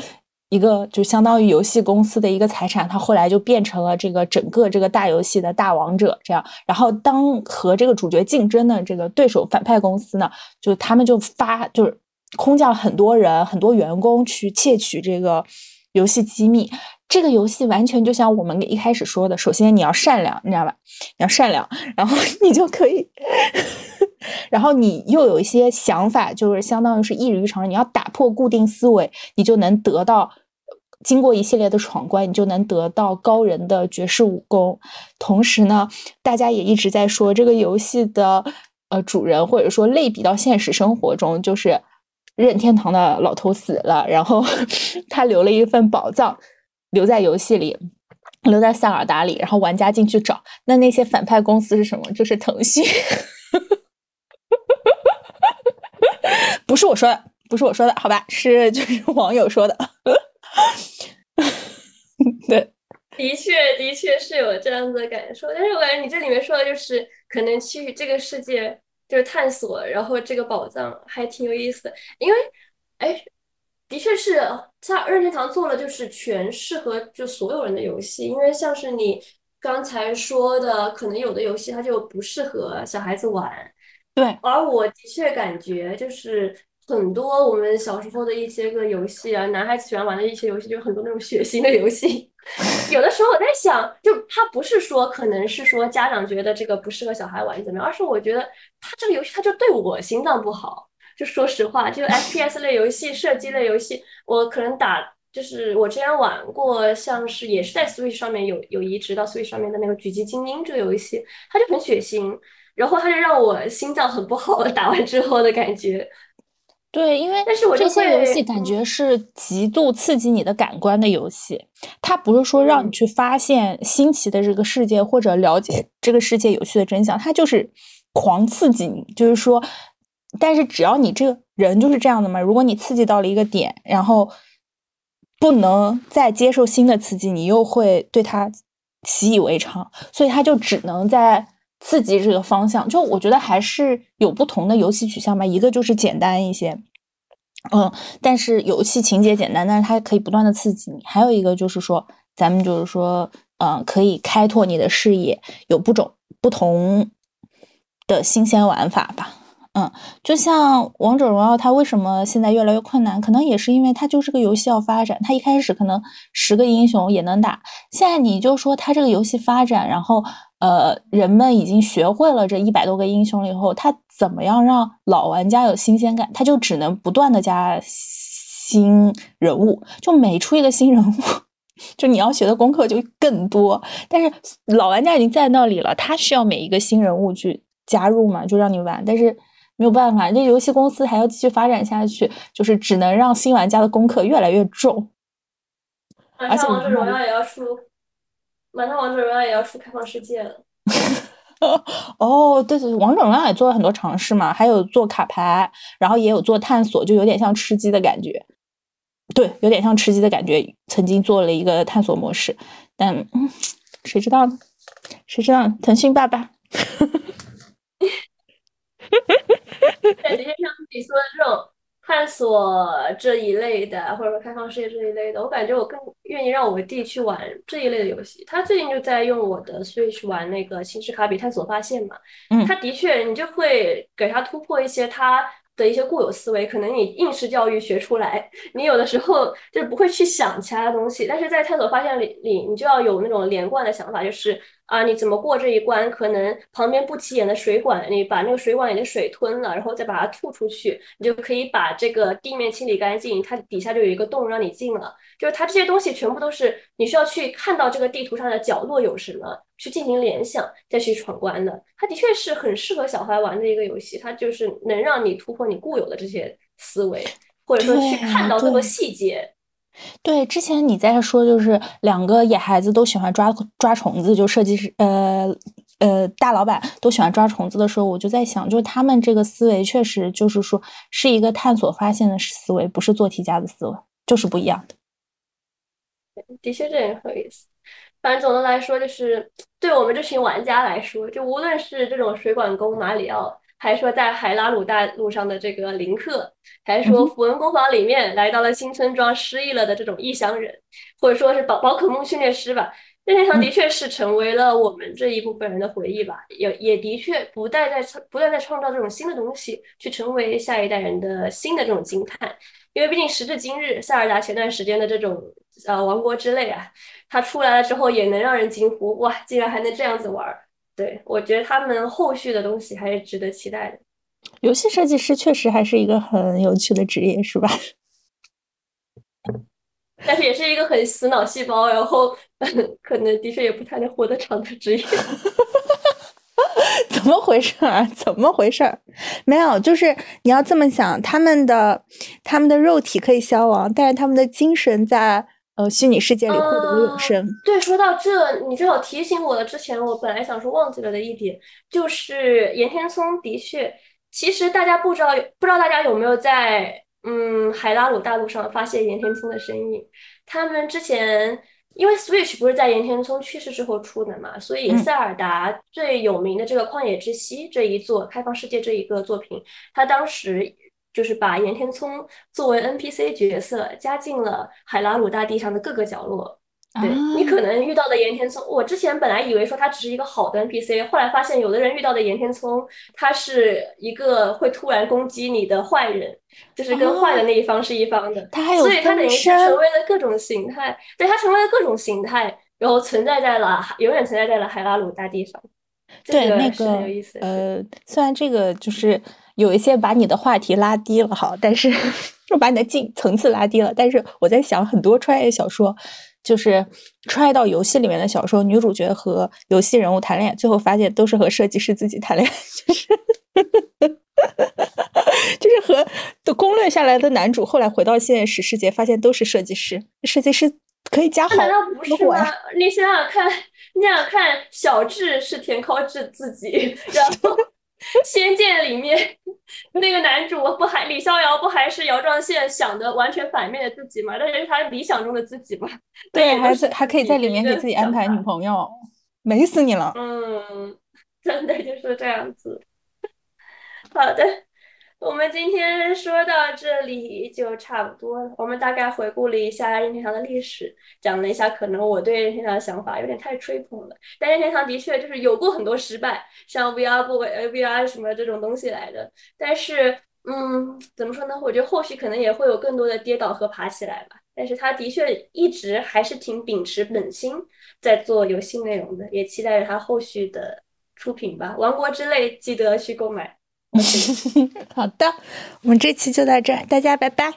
一个就相当于游戏公司的一个财产，他后来就变成了这个整个这个大游戏的大王者，这样。然后当和这个主角竞争的这个对手反派公司呢，就他们就发就是空降很多人、很多员工去窃取这个游戏机密。这个游戏完全就像我们一开始说的，首先你要善良，你知道吧？你要善良，然后你就可以，[laughs] 然后你又有一些想法，就是相当于是异于常人，你要打破固定思维，你就能得到。经过一系列的闯关，你就能得到高人的绝世武功。同时呢，大家也一直在说这个游戏的呃主人，或者说类比到现实生活中，就是任天堂的老头死了，然后 [laughs] 他留了一份宝藏留在游戏里，留在塞尔达里，然后玩家进去找。那那些反派公司是什么？就是腾讯。[laughs] 不是我说的，不是我说的，好吧？是就是网友说的。[laughs] 对，的确，的确是有这样子的感受。但是我感觉你这里面说的就是，可能去这个世界就是探索，然后这个宝藏还挺有意思的。因为，哎，的确是像任天堂做了就是全适合就所有人的游戏。因为像是你刚才说的，可能有的游戏它就不适合小孩子玩。对，而我的确感觉就是。很多我们小时候的一些个游戏啊，男孩子喜欢玩的一些游戏，就很多那种血腥的游戏。[laughs] 有的时候我在想，就他不是说可能是说家长觉得这个不适合小孩玩怎么样，而是我觉得他这个游戏他就对我心脏不好。就说实话，就 FPS 类游戏、射击类游戏，我可能打就是我之前玩过，像是也是在 Switch 上面有有移植到 Switch 上面的那个《狙击精英》这个游戏，它就很血腥，然后它就让我心脏很不好，打完之后的感觉。对，因为但是我这些游戏感觉是极度刺激你的感官的游戏，它不是说让你去发现新奇的这个世界或者了解这个世界有趣的真相，它就是狂刺激你。就是说，但是只要你这个人就是这样的嘛，如果你刺激到了一个点，然后不能再接受新的刺激，你又会对它习以为常，所以它就只能在。刺激这个方向，就我觉得还是有不同的游戏取向吧。一个就是简单一些，嗯，但是游戏情节简单，但是它可以不断的刺激你。还有一个就是说，咱们就是说，嗯，可以开拓你的视野，有不种不同的新鲜玩法吧。嗯，就像王者荣耀，它为什么现在越来越困难？可能也是因为它就是个游戏要发展。它一开始可能十个英雄也能打，现在你就说它这个游戏发展，然后呃，人们已经学会了这一百多个英雄了以后，他怎么样让老玩家有新鲜感？他就只能不断的加新人物，就每出一个新人物，就你要学的功课就更多。但是老玩家已经在那里了，他需要每一个新人物去加入嘛，就让你玩，但是。没有办法，这游戏公司还要继续发展下去，就是只能让新玩家的功课越来越重。而且王者荣耀也要出，马上王者荣耀也要出开放世界了。[laughs] 哦，对对，王者荣耀也做了很多尝试嘛，还有做卡牌，然后也有做探索，就有点像吃鸡的感觉。对，有点像吃鸡的感觉。曾经做了一个探索模式，但嗯，谁知道呢？谁知道？腾讯爸爸。[laughs] 感觉像你说的这种探索这一类的，或者说开放世界这一类的，我感觉我更愿意让我弟去玩这一类的游戏。他最近就在用我的 Switch 玩那个《星之卡比探索发现》嘛，嗯，他的确，你就会给他突破一些他的一些固有思维，可能你应试教育学出来，你有的时候就不会去想其他的东西，但是在探索发现里里，你就要有那种连贯的想法，就是。啊，你怎么过这一关？可能旁边不起眼的水管，你把那个水管里的水吞了，然后再把它吐出去，你就可以把这个地面清理干净。它底下就有一个洞让你进了。就是它这些东西全部都是你需要去看到这个地图上的角落有什么，去进行联想，再去闯关的。它的确是很适合小孩玩的一个游戏，它就是能让你突破你固有的这些思维，或者说去看到更多细节。对，之前你在说，就是两个野孩子都喜欢抓抓虫子，就设计师，呃呃，大老板都喜欢抓虫子的时候，我就在想，就是他们这个思维确实就是说是一个探索发现的思维，不是做题家的思维，就是不一样的。的确，这也很有意思。反正总的来说，就是对我们这群玩家来说，就无论是这种水管工马里奥。还说在海拉鲁大陆上的这个林克，还说符文工坊里面来到了新村庄失忆了的这种异乡人，或者说是宝宝可梦训练师吧，任天堂的确是成为了我们这一部分人的回忆吧，也也的确不断在不断在创造这种新的东西，去成为下一代人的新的这种惊叹。因为毕竟时至今日，塞尔达前段时间的这种呃王国之泪啊，它出来了之后也能让人惊呼，哇，竟然还能这样子玩。对，我觉得他们后续的东西还是值得期待的。游戏设计师确实还是一个很有趣的职业，是吧？[laughs] 但是也是一个很死脑细胞，然后 [laughs] 可能的确也不太能活得长的职业。[laughs] 怎么回事啊？怎么回事儿？没有，就是你要这么想，他们的他们的肉体可以消亡，但是他们的精神在。呃，虚拟世界里获得永生。对，说到这，你正好提醒我了。之前我本来想说忘记了的一点，就是岩田聪的确，其实大家不知道，不知道大家有没有在嗯海拉鲁大陆上发现岩田聪的身影。他们之前因为 Switch 不是在岩田聪去世之后出的嘛，所以塞尔达最有名的这个旷野之息这一座开放世界这一个作品，他当时。就是把岩田聪作为 NPC 角色加进了海拉鲁大地上的各个角落。对你可能遇到的岩田聪，我之前本来以为说他只是一个好的 NPC，后来发现有的人遇到的岩田聪，他是一个会突然攻击你的坏人，就是跟坏的那一方是一方的。他还有所以他等于是成为了各种形态，对他成为了各种形态，然后存在在了永远存在在了海拉鲁大地上。对那个呃，虽然这个就是。有一些把你的话题拉低了哈，但是 [laughs] 就把你的境层次拉低了。但是我在想，很多穿越小说，就是穿越到游戏里面的小说，女主角和游戏人物谈恋爱，最后发现都是和设计师自己谈恋爱，[laughs] 就是就是和都攻略下来的男主，后来回到现实世界，发现都是设计师。设计师可以加好，难道不是？你想想看，你想想看，小智是田尻智自己，然后。仙剑里面那个男主不还李逍遥不还是姚壮宪想的完全反面的自己吗？那是他理想中的自己吗？[laughs] 对，还是还可以在里面给自己安排女朋友，美死你了。嗯，[laughs] 真的就是这样子。好的，我们今天说到这里就差不多了。我们大概回顾了一下任天堂的历史，讲了一下可能我对任天堂的想法有点太吹捧了。但任天堂的确就是有过很多失败，像 VR 不 VR 什么这种东西来的。但是，嗯，怎么说呢？我觉得后续可能也会有更多的跌倒和爬起来吧。但是他的确一直还是挺秉持本心在做游戏内容的，也期待着他后续的出品吧。王国之泪记得去购买。[laughs] 好的我们这期就到这大家拜拜。